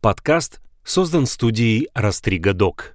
Подкаст создан студией Растрига Док.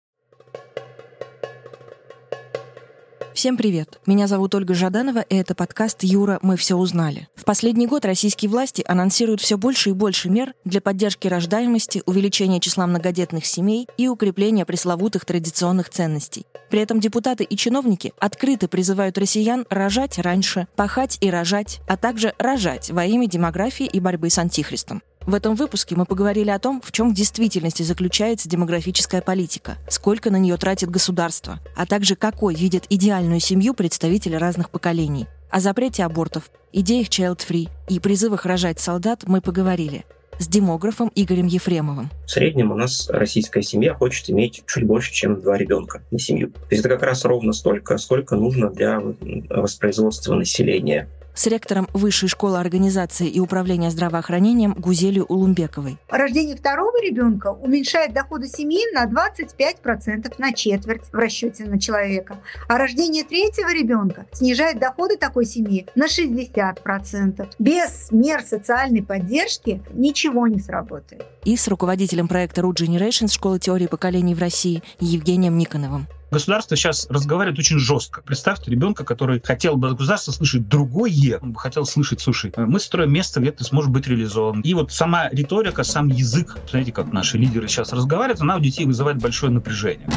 Всем привет! Меня зовут Ольга Жаданова, и это подкаст «Юра, мы все узнали». В последний год российские власти анонсируют все больше и больше мер для поддержки рождаемости, увеличения числа многодетных семей и укрепления пресловутых традиционных ценностей. При этом депутаты и чиновники открыто призывают россиян рожать раньше, пахать и рожать, а также рожать во имя демографии и борьбы с антихристом. В этом выпуске мы поговорили о том, в чем в действительности заключается демографическая политика, сколько на нее тратит государство, а также какой видят идеальную семью представители разных поколений. О запрете абортов, идеях child-free и призывах рожать солдат мы поговорили с демографом Игорем Ефремовым. В среднем у нас российская семья хочет иметь чуть больше, чем два ребенка на семью. То есть это как раз ровно столько, сколько нужно для воспроизводства населения с ректором Высшей школы организации и управления здравоохранением Гузелью Улумбековой. Рождение второго ребенка уменьшает доходы семьи на 25% на четверть в расчете на человека, а рождение третьего ребенка снижает доходы такой семьи на 60%. Без мер социальной поддержки ничего не сработает. И с руководителем проекта Root Generations школы теории поколений в России Евгением Никоновым. Государство сейчас разговаривает очень жестко. Представьте ребенка, который хотел бы от государства слышать другое, он бы хотел слышать, слушай, мы строим место, где ты сможешь быть реализован. И вот сама риторика, сам язык, знаете, как наши лидеры сейчас разговаривают, она у детей вызывает большое напряжение.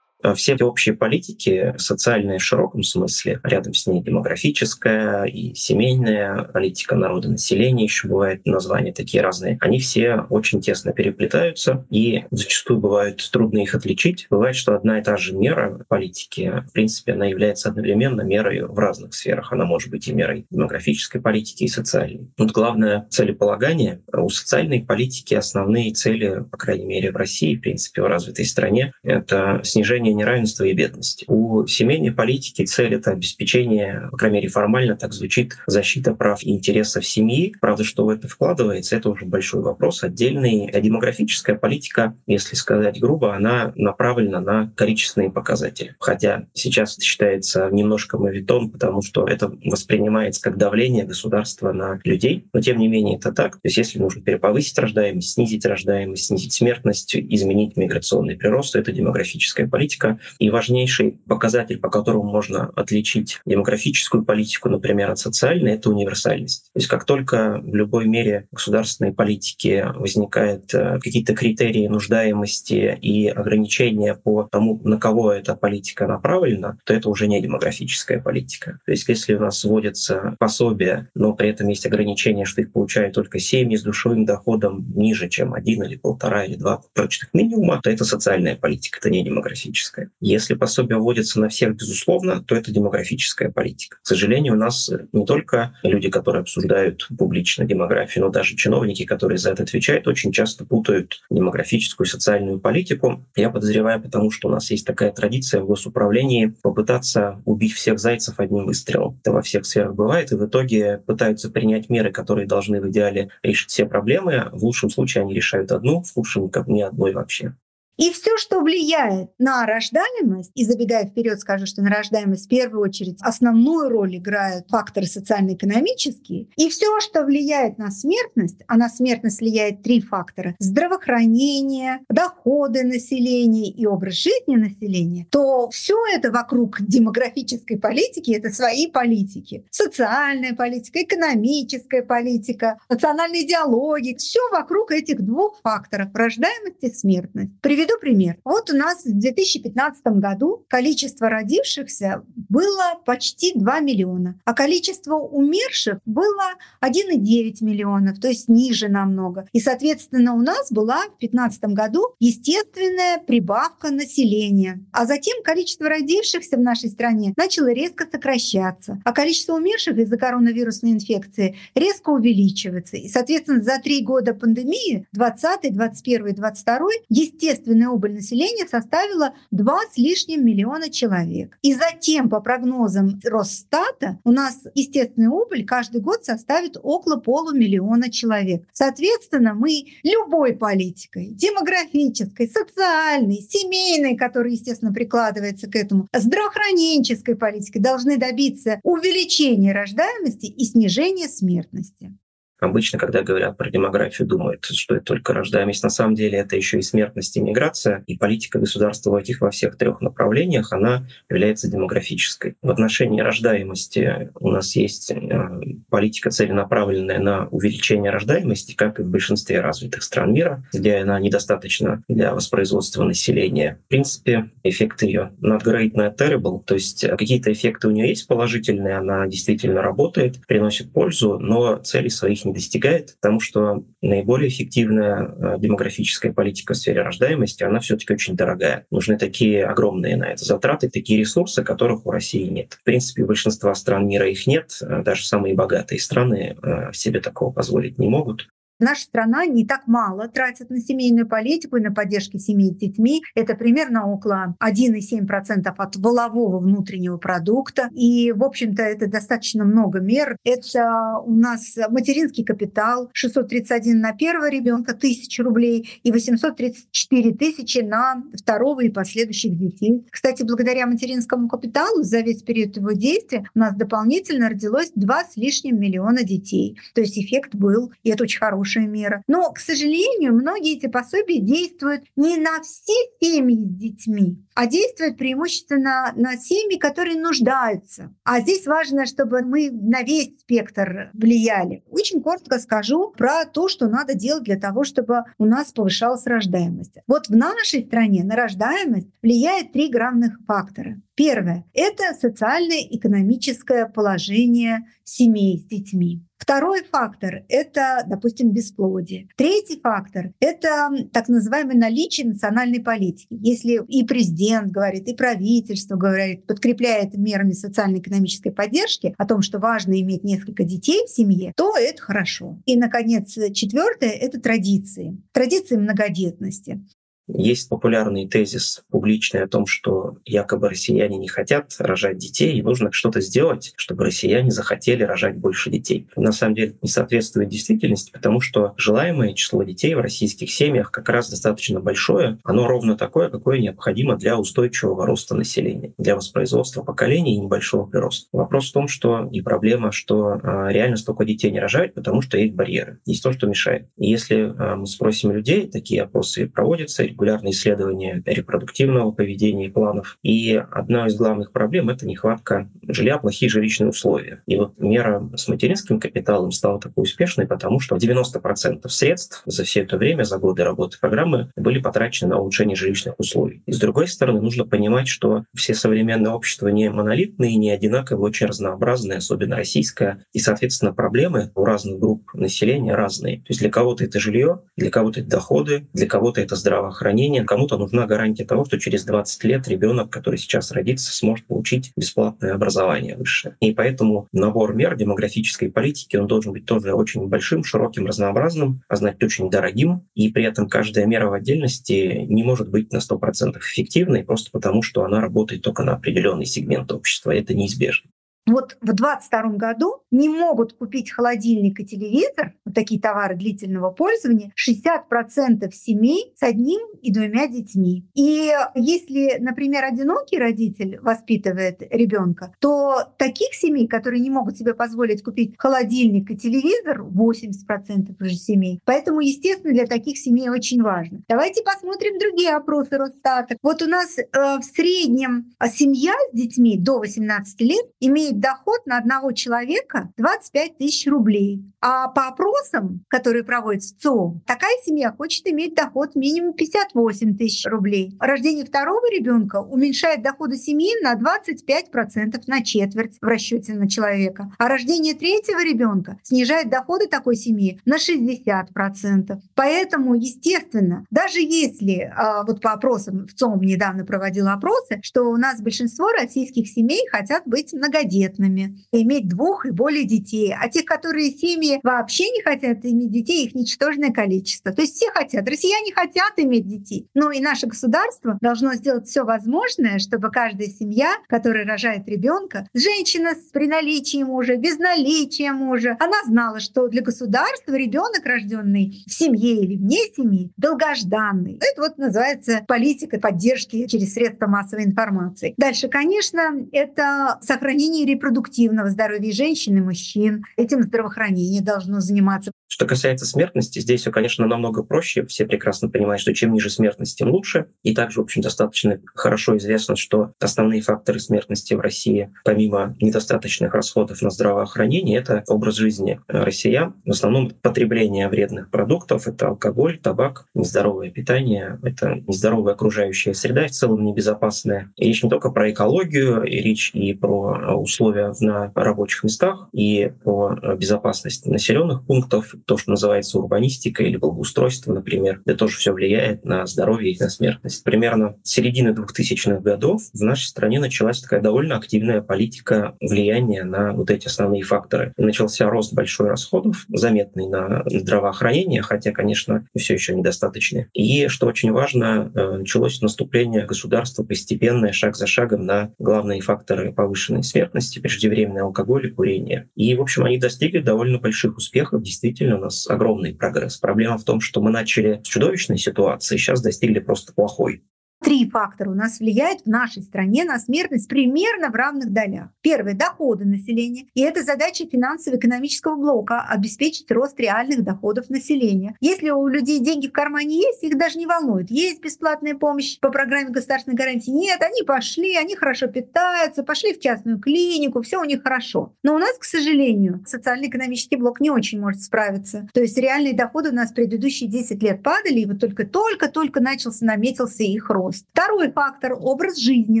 Все эти общие политики, социальные в широком смысле, рядом с ней демографическая и семейная политика народа населения, еще бывают названия такие разные, они все очень тесно переплетаются и зачастую бывают трудно их отличить. Бывает, что одна и та же мера политики, в принципе, она является одновременно мерой в разных сферах. Она может быть и мерой демографической политики, и социальной. Вот главное целеполагание. У социальной политики основные цели, по крайней мере, в России, в принципе, в развитой стране, это снижение неравенства и бедности. У семейной политики цель — это обеспечение, по крайней мере формально так звучит, защита прав и интересов семьи. Правда, что в это вкладывается, это уже большой вопрос отдельный. А демографическая политика, если сказать грубо, она направлена на количественные показатели. Хотя сейчас это считается немножко мавитон, потому что это воспринимается как давление государства на людей. Но тем не менее это так. То есть если нужно повысить рождаемость, снизить рождаемость, снизить смертность, изменить миграционный прирост, то это демографическая политика политика. И важнейший показатель, по которому можно отличить демографическую политику, например, от социальной, это универсальность. То есть как только в любой мере государственной политики возникают э, какие-то критерии нуждаемости и ограничения по тому, на кого эта политика направлена, то это уже не демографическая политика. То есть если у нас вводятся пособия, но при этом есть ограничение, что их получают только семьи с душевым доходом ниже, чем один или полтора или два прочных минимума, то это социальная политика, это не демографическая демографическая. Если пособие вводится на всех, безусловно, то это демографическая политика. К сожалению, у нас не только люди, которые обсуждают публично демографию, но даже чиновники, которые за это отвечают, очень часто путают демографическую и социальную политику. Я подозреваю, потому что у нас есть такая традиция в госуправлении попытаться убить всех зайцев одним выстрелом. Это во всех сферах бывает, и в итоге пытаются принять меры, которые должны в идеале решить все проблемы. В лучшем случае они решают одну, в худшем — ни одной вообще. И все, что влияет на рождаемость, и забегая вперед, скажу, что на рождаемость в первую очередь основную роль играют факторы социально-экономические, и все, что влияет на смертность, а на смертность влияет три фактора – здравоохранение, доходы населения и образ жизни населения, то все это вокруг демографической политики – это свои политики. Социальная политика, экономическая политика, национальные идеологии – все вокруг этих двух факторов – рождаемость и смертность. Приведу пример. Вот у нас в 2015 году количество родившихся было почти 2 миллиона, а количество умерших было 1,9 миллионов, то есть ниже намного. И, соответственно, у нас была в 2015 году естественная прибавка населения. А затем количество родившихся в нашей стране начало резко сокращаться, а количество умерших из-за коронавирусной инфекции резко увеличиваться. И, соответственно, за три года пандемии, 20, 21, 22, естественно, естественная убыль населения составила 2 с лишним миллиона человек. И затем, по прогнозам Росстата, у нас естественная убыль каждый год составит около полумиллиона человек. Соответственно, мы любой политикой, демографической, социальной, семейной, которая, естественно, прикладывается к этому, здравоохраненческой политикой, должны добиться увеличения рождаемости и снижения смертности. Обычно, когда говорят про демографию, думают, что это только рождаемость. На самом деле это еще и смертность и миграция. И политика государства в этих во всех трех направлениях, она является демографической. В отношении рождаемости у нас есть э, политика целенаправленная на увеличение рождаемости, как и в большинстве развитых стран мира, где она недостаточна для воспроизводства населения. В принципе, эффект ее not great, not terrible. То есть э, какие-то эффекты у нее есть положительные, она действительно работает, приносит пользу, но цели своих не достигает, потому что наиболее эффективная э, демографическая политика в сфере рождаемости, она все-таки очень дорогая. Нужны такие огромные на это затраты, такие ресурсы, которых у России нет. В принципе, у большинства стран мира их нет, э, даже самые богатые страны э, себе такого позволить не могут. Наша страна не так мало тратит на семейную политику и на поддержку семей с детьми. Это примерно около 1,7% от волового внутреннего продукта. И, в общем-то, это достаточно много мер. Это у нас материнский капитал 631 на первого ребенка, 1000 рублей, и 834 тысячи на второго и последующих детей. Кстати, благодаря материнскому капиталу за весь период его действия у нас дополнительно родилось 2 с лишним миллиона детей. То есть эффект был, и это очень хороший хорошая мера. Но, к сожалению, многие эти пособия действуют не на все семьи с детьми, а действуют преимущественно на семьи, которые нуждаются. А здесь важно, чтобы мы на весь спектр влияли. Очень коротко скажу про то, что надо делать для того, чтобы у нас повышалась рождаемость. Вот в нашей стране на рождаемость влияет три главных фактора. Первое – это социально-экономическое положение семей с детьми. Второй фактор – это, допустим, бесплодие. Третий фактор – это так называемое наличие национальной политики. Если и президент говорит, и правительство говорит, подкрепляет мерами социально-экономической поддержки о том, что важно иметь несколько детей в семье, то это хорошо. И, наконец, четвертое – это традиции. Традиции многодетности. Есть популярный тезис публичный о том, что якобы россияне не хотят рожать детей, и нужно что-то сделать, чтобы россияне захотели рожать больше детей. На самом деле это не соответствует действительности, потому что желаемое число детей в российских семьях как раз достаточно большое. Оно ровно такое, какое необходимо для устойчивого роста населения, для воспроизводства поколений и небольшого прироста. Вопрос в том, что и проблема, что а, реально столько детей не рожают, потому что есть барьеры, есть то, что мешает. И если а, мы спросим людей, такие опросы проводятся, регулярные исследования репродуктивного поведения и планов. И одна из главных проблем — это нехватка жилья, плохие жилищные условия. И вот мера с материнским капиталом стала такой успешной, потому что 90% средств за все это время, за годы работы программы, были потрачены на улучшение жилищных условий. И с другой стороны, нужно понимать, что все современные общества не монолитные, не одинаковые, очень разнообразные, особенно российское. И, соответственно, проблемы у разных групп населения разные. То есть для кого-то это жилье, для кого-то это доходы, для кого-то это здравоохранение, здравоохранения, кому-то нужна гарантия того, что через 20 лет ребенок, который сейчас родится, сможет получить бесплатное образование высшее. И поэтому набор мер демографической политики, он должен быть тоже очень большим, широким, разнообразным, а значит очень дорогим. И при этом каждая мера в отдельности не может быть на 100% эффективной, просто потому что она работает только на определенный сегмент общества. Это неизбежно. Вот в 2022 году не могут купить холодильник и телевизор, вот такие товары длительного пользования, 60% семей с одним и двумя детьми. И если, например, одинокий родитель воспитывает ребенка, то таких семей, которые не могут себе позволить купить холодильник и телевизор, 80% уже семей. Поэтому, естественно, для таких семей очень важно. Давайте посмотрим другие опросы Росстата. Вот у нас э, в среднем семья с детьми до 18 лет имеет доход на одного человека 25 тысяч рублей. А по опросам, которые проводятся в ЦО, такая семья хочет иметь доход минимум 58 тысяч рублей. Рождение второго ребенка уменьшает доходы семьи на 25% на четверть в расчете на человека. А рождение третьего ребенка снижает доходы такой семьи на 60%. Поэтому, естественно, даже если а, вот по опросам, в ЦОМ недавно проводила опросы, что у нас большинство российских семей хотят быть многодетными, многодетными, иметь двух и более детей. А тех, которые семьи вообще не хотят иметь детей, их ничтожное количество. То есть все хотят. Россияне хотят иметь детей. Ну и наше государство должно сделать все возможное, чтобы каждая семья, которая рожает ребенка, женщина при наличии мужа, без наличия мужа, она знала, что для государства ребенок, рожденный в семье или вне семьи, долгожданный. Это вот называется политика поддержки через средства массовой информации. Дальше, конечно, это сохранение репродуктивного здоровья женщин и мужчин. Этим здравоохранение должно заниматься. Что касается смертности, здесь все, конечно, намного проще. Все прекрасно понимают, что чем ниже смертность, тем лучше. И также, в общем, достаточно хорошо известно, что основные факторы смертности в России, помимо недостаточных расходов на здравоохранение, это образ жизни россиян. В основном потребление вредных продуктов — это алкоголь, табак, нездоровое питание, это нездоровая окружающая среда, в целом небезопасная. И речь не только про экологию, и речь и про условия на рабочих местах, и про безопасность населенных пунктов, то, что называется урбанистика или благоустройство, например, это тоже все влияет на здоровье и на смертность. Примерно с середины 2000-х годов в нашей стране началась такая довольно активная политика влияния на вот эти основные факторы. Начался рост большой расходов, заметный на здравоохранение, хотя, конечно, все еще недостаточный. И, что очень важно, э, началось наступление государства постепенное, шаг за шагом на главные факторы повышенной смертности, преждевременный алкоголь и курение. И, в общем, они достигли довольно больших успехов. Действительно, у нас огромный прогресс. Проблема в том, что мы начали с чудовищной ситуации, сейчас достигли просто плохой. Три фактора у нас влияют в нашей стране на смертность примерно в равных долях. Первый – доходы населения. И это задача финансово-экономического блока – обеспечить рост реальных доходов населения. Если у людей деньги в кармане есть, их даже не волнует. Есть бесплатная помощь по программе государственной гарантии? Нет, они пошли, они хорошо питаются, пошли в частную клинику, все у них хорошо. Но у нас, к сожалению, социально-экономический блок не очень может справиться. То есть реальные доходы у нас предыдущие 10 лет падали, и вот только-только-только начался, наметился их рост рост. Второй фактор – образ жизни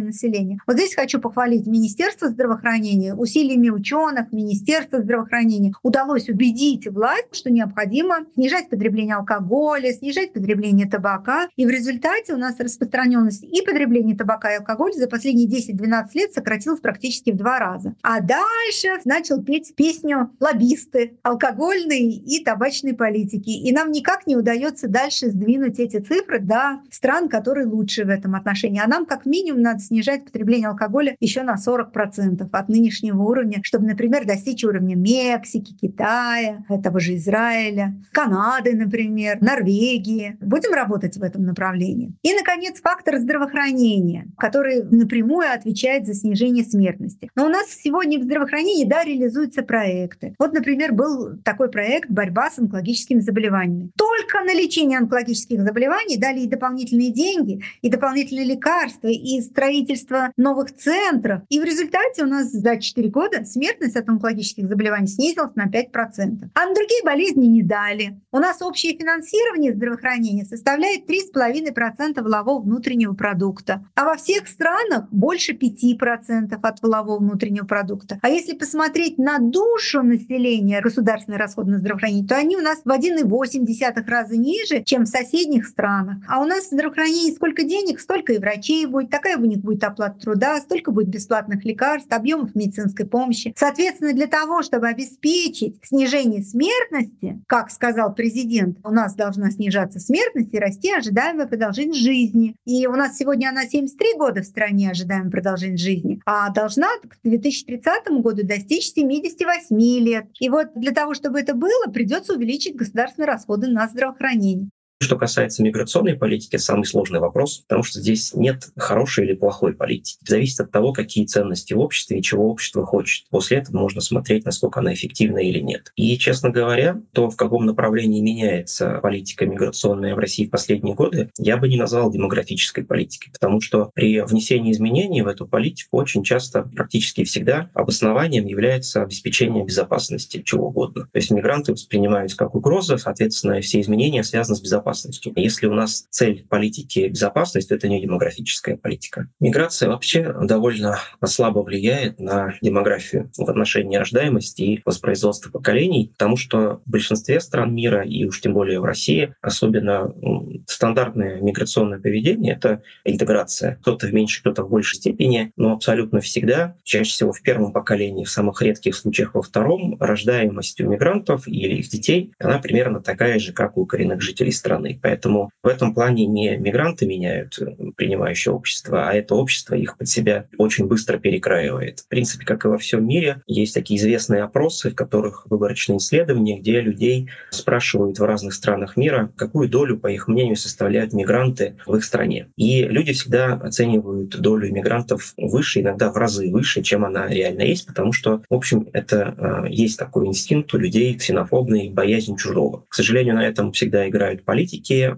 населения. Вот здесь хочу похвалить Министерство здравоохранения. Усилиями ученых, Министерства здравоохранения удалось убедить власть, что необходимо снижать потребление алкоголя, снижать потребление табака. И в результате у нас распространенность и потребления табака и алкоголя за последние 10-12 лет сократилась практически в два раза. А дальше начал петь песню лоббисты алкогольной и табачной политики. И нам никак не удается дальше сдвинуть эти цифры до стран, которые лучше лучше в этом отношении. А нам как минимум надо снижать потребление алкоголя еще на 40% от нынешнего уровня, чтобы, например, достичь уровня Мексики, Китая, того же Израиля, Канады, например, Норвегии. Будем работать в этом направлении. И, наконец, фактор здравоохранения, который напрямую отвечает за снижение смертности. Но у нас сегодня в здравоохранении, да, реализуются проекты. Вот, например, был такой проект «Борьба с онкологическими заболеваниями». Только на лечение онкологических заболеваний дали и дополнительные деньги, и дополнительные лекарства, и строительство новых центров. И в результате у нас за 4 года смертность от онкологических заболеваний снизилась на 5%. А на другие болезни не дали. У нас общее финансирование здравоохранения составляет 3,5% валового внутреннего продукта. А во всех странах больше 5% от валового внутреннего продукта. А если посмотреть на душу населения государственные расходы на здравоохранение, то они у нас в 1,8 раза ниже, чем в соседних странах. А у нас здравоохранение сколько денег денег, столько и врачей будет, такая у них будет оплата труда, столько будет бесплатных лекарств, объемов медицинской помощи. Соответственно, для того, чтобы обеспечить снижение смертности, как сказал президент, у нас должна снижаться смертность и расти ожидаемая продолжительность жизни. И у нас сегодня она 73 года в стране ожидаемая продолжительность жизни, а должна к 2030 году достичь 78 лет. И вот для того, чтобы это было, придется увеличить государственные расходы на здравоохранение. Что касается миграционной политики, самый сложный вопрос, потому что здесь нет хорошей или плохой политики. Зависит от того, какие ценности в обществе и чего общество хочет. После этого можно смотреть, насколько она эффективна или нет. И, честно говоря, то, в каком направлении меняется политика миграционная в России в последние годы, я бы не назвал демографической политикой, потому что при внесении изменений в эту политику очень часто, практически всегда, обоснованием является обеспечение безопасности чего угодно. То есть мигранты воспринимаются как угроза, соответственно, все изменения связаны с безопасностью безопасностью. Если у нас цель политики безопасность, то это не демографическая политика. Миграция вообще довольно слабо влияет на демографию в отношении рождаемости и воспроизводства поколений, потому что в большинстве стран мира, и уж тем более в России, особенно стандартное миграционное поведение — это интеграция. Кто-то в меньшей, кто-то в большей степени, но абсолютно всегда, чаще всего в первом поколении, в самых редких случаях во втором, рождаемость у мигрантов или их детей, она примерно такая же, как у коренных жителей страны. Поэтому в этом плане не мигранты меняют э, принимающее общество, а это общество их под себя очень быстро перекраивает. В принципе, как и во всем мире, есть такие известные опросы, в которых выборочные исследования, где людей спрашивают в разных странах мира, какую долю, по их мнению, составляют мигранты в их стране. И люди всегда оценивают долю мигрантов выше, иногда в разы выше, чем она реально есть, потому что, в общем, это э, есть такой инстинкт у людей ксенофобный, боязнь чужого. К сожалению, на этом всегда играют политики,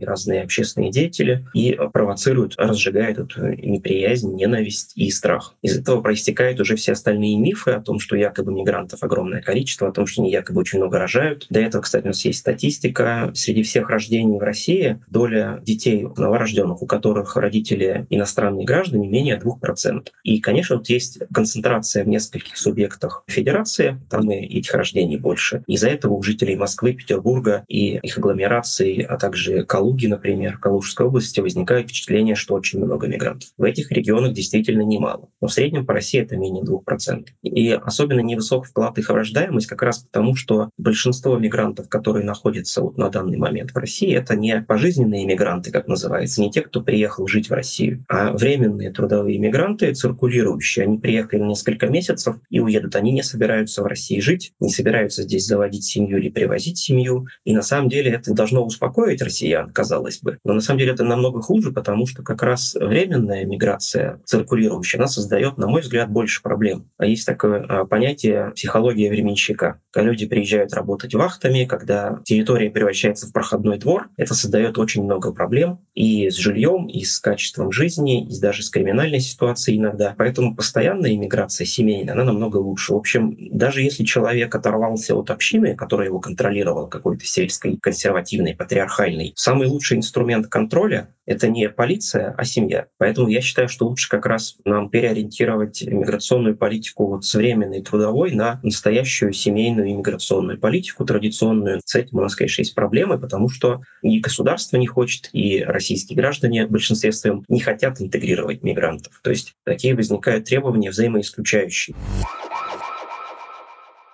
разные общественные деятели и провоцируют, разжигают эту неприязнь, ненависть и страх. Из этого проистекают уже все остальные мифы о том, что якобы мигрантов огромное количество, о том, что они якобы очень много рожают. До этого, кстати, у нас есть статистика. Среди всех рождений в России доля детей новорожденных, у которых родители иностранные граждане, менее 2%. И, конечно, вот есть концентрация в нескольких субъектах федерации, там и этих рождений больше. Из-за этого у жителей Москвы, Петербурга и их агломерации, а также Калуги, например, Калужской области, возникает впечатление, что очень много мигрантов. В этих регионах действительно немало. Но в среднем по России это менее 2%. И особенно невысок вклад их рождаемость как раз потому, что большинство мигрантов, которые находятся вот на данный момент в России, это не пожизненные мигранты, как называется, не те, кто приехал жить в Россию, а временные трудовые мигранты, циркулирующие. Они приехали несколько месяцев и уедут. Они не собираются в России жить, не собираются здесь заводить семью или привозить семью. И на самом деле это должно успокоить россиян, казалось бы. Но на самом деле это намного хуже, потому что как раз временная миграция циркулирующая, она создает, на мой взгляд, больше проблем. А есть такое а, понятие психология временщика. Когда люди приезжают работать вахтами, когда территория превращается в проходной двор, это создает очень много проблем и с жильем, и с качеством жизни, и даже с криминальной ситуацией иногда. Поэтому постоянная иммиграция семейная, она намного лучше. В общем, даже если человек оторвался от общины, которая его контролировала, какой-то сельской, консервативной, патриархальной, самый лучший инструмент контроля — это не полиция, а семья. Поэтому я считаю, что лучше как раз нам переориентировать миграционную политику вот с временной трудовой на настоящую семейную иммиграционную политику традиционную. С этим у нас, конечно, есть проблемы, потому что и государство не хочет, и российские граждане в большинстве своем не хотят интегрировать мигрантов. То есть такие возникают требования взаимоисключающие.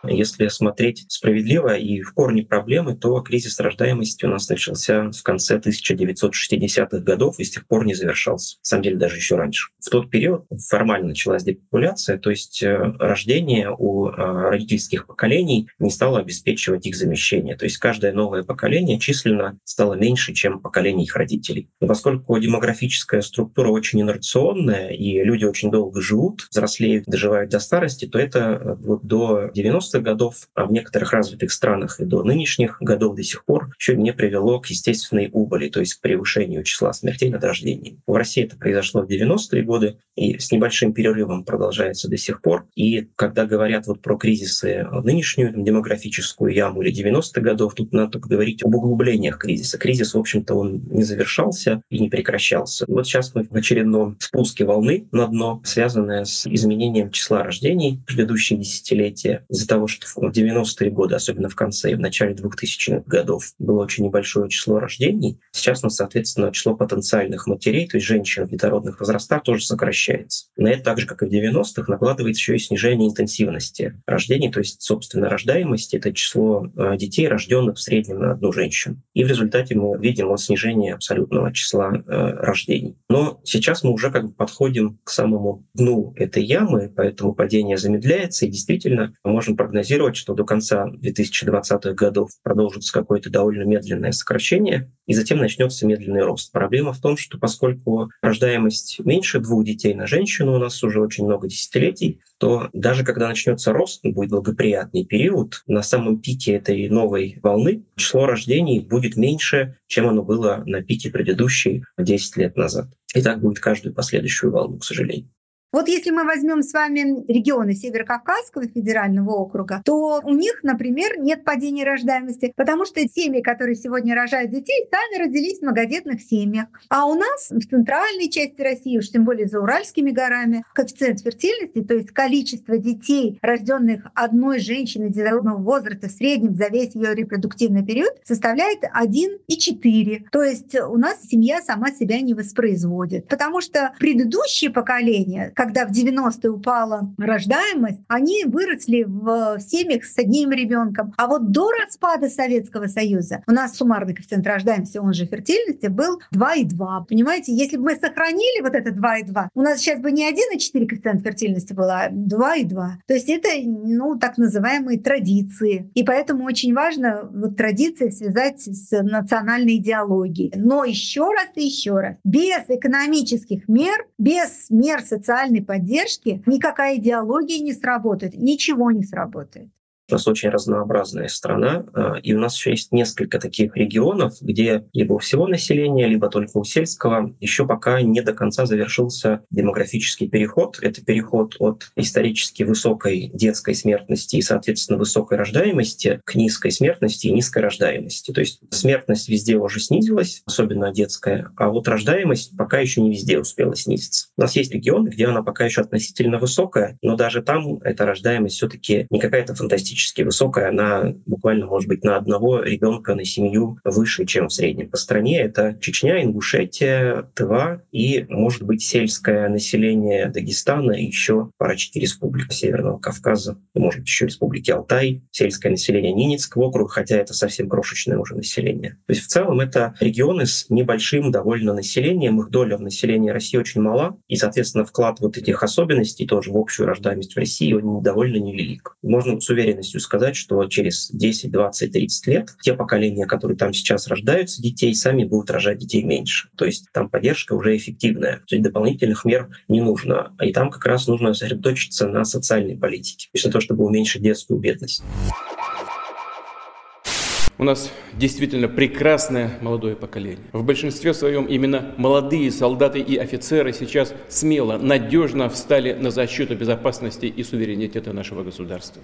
Если смотреть справедливо и в корне проблемы, то кризис рождаемости у нас начался в конце 1960-х годов и с тех пор не завершался. На самом деле даже еще раньше. В тот период формально началась депопуляция, то есть э, рождение у э, родительских поколений не стало обеспечивать их замещение. То есть каждое новое поколение численно стало меньше, чем поколение их родителей. И поскольку демографическая структура очень инерционная, и люди очень долго живут, взрослеют, доживают до старости, то это э, вот до 90 90-х годов, а в некоторых развитых странах и до нынешних годов до сих пор еще не привело к естественной убыли, то есть к превышению числа смертей над рождением. В России это произошло в 90-е годы и с небольшим перерывом продолжается до сих пор. И когда говорят вот про кризисы, нынешнюю там, демографическую яму или 90-х годов, тут надо только говорить об углублениях кризиса. Кризис, в общем-то, он не завершался и не прекращался. Вот сейчас мы в очередном спуске волны на дно, связанное с изменением числа рождений в предыдущие десятилетия из-за того, того, что в 90-е годы, особенно в конце и в начале 2000-х годов, было очень небольшое число рождений. Сейчас у нас, соответственно, число потенциальных матерей, то есть женщин в детородных возрастах, тоже сокращается. На это так же, как и в 90-х, накладывается еще и снижение интенсивности рождений, то есть, собственно, рождаемости — это число э, детей, рожденных в среднем на одну женщину. И в результате мы видим вот снижение абсолютного числа э, рождений. Но сейчас мы уже как бы подходим к самому дну этой ямы, поэтому падение замедляется, и действительно мы можем прогнозировать прогнозировать, что до конца 2020-х годов продолжится какое-то довольно медленное сокращение, и затем начнется медленный рост. Проблема в том, что поскольку рождаемость меньше двух детей на женщину у нас уже очень много десятилетий, то даже когда начнется рост, будет благоприятный период, на самом пике этой новой волны число рождений будет меньше, чем оно было на пике предыдущей 10 лет назад. И так будет каждую последующую волну, к сожалению. Вот если мы возьмем с вами регионы Северокавказского федерального округа, то у них, например, нет падения рождаемости, потому что семьи, которые сегодня рожают детей, сами родились в многодетных семьях. А у нас в центральной части России, уж тем более за Уральскими горами, коэффициент фертильности, то есть количество детей, рожденных одной женщиной детородного возраста в среднем за весь ее репродуктивный период, составляет 1,4. То есть у нас семья сама себя не воспроизводит. Потому что предыдущие поколения, когда в 90-е упала рождаемость, они выросли в семьях с одним ребенком. А вот до распада Советского Союза у нас суммарный коэффициент рождаемости, он же фертильности, был 2,2. Понимаете, если бы мы сохранили вот это 2,2, у нас сейчас бы не 1,4 коэффициент фертильности было, а 2,2. То есть это, ну, так называемые традиции. И поэтому очень важно вот традиции связать с национальной идеологией. Но еще раз и еще раз, без экономических мер, без мер социальной поддержки никакая идеология не сработает, ничего не сработает. У нас очень разнообразная страна, а, и у нас еще есть несколько таких регионов, где либо у всего населения, либо только у сельского еще пока не до конца завершился демографический переход. Это переход от исторически высокой детской смертности и, соответственно, высокой рождаемости к низкой смертности и низкой рождаемости. То есть смертность везде уже снизилась, особенно детская, а вот рождаемость пока еще не везде успела снизиться. У нас есть регионы, где она пока еще относительно высокая, но даже там эта рождаемость все-таки не какая-то фантастическая фантастически высокая, она буквально может быть на одного ребенка на семью выше, чем в среднем по стране. Это Чечня, Ингушетия, Тыва и, может быть, сельское население Дагестана и еще парочки республик Северного Кавказа, может быть, еще республики Алтай, сельское население Ненецкого округа, хотя это совсем крошечное уже население. То есть в целом это регионы с небольшим довольно населением, их доля в населении России очень мала, и, соответственно, вклад вот этих особенностей тоже в общую рождаемость в России он довольно невелик. Можно с уверенностью уверенностью сказать, что через 10, 20, 30 лет те поколения, которые там сейчас рождаются, детей, сами будут рожать детей меньше. То есть там поддержка уже эффективная. То есть дополнительных мер не нужно. И там как раз нужно сосредоточиться на социальной политике, то есть на то, чтобы уменьшить детскую бедность. У нас действительно прекрасное молодое поколение. В большинстве своем именно молодые солдаты и офицеры сейчас смело, надежно встали на защиту безопасности и суверенитета нашего государства.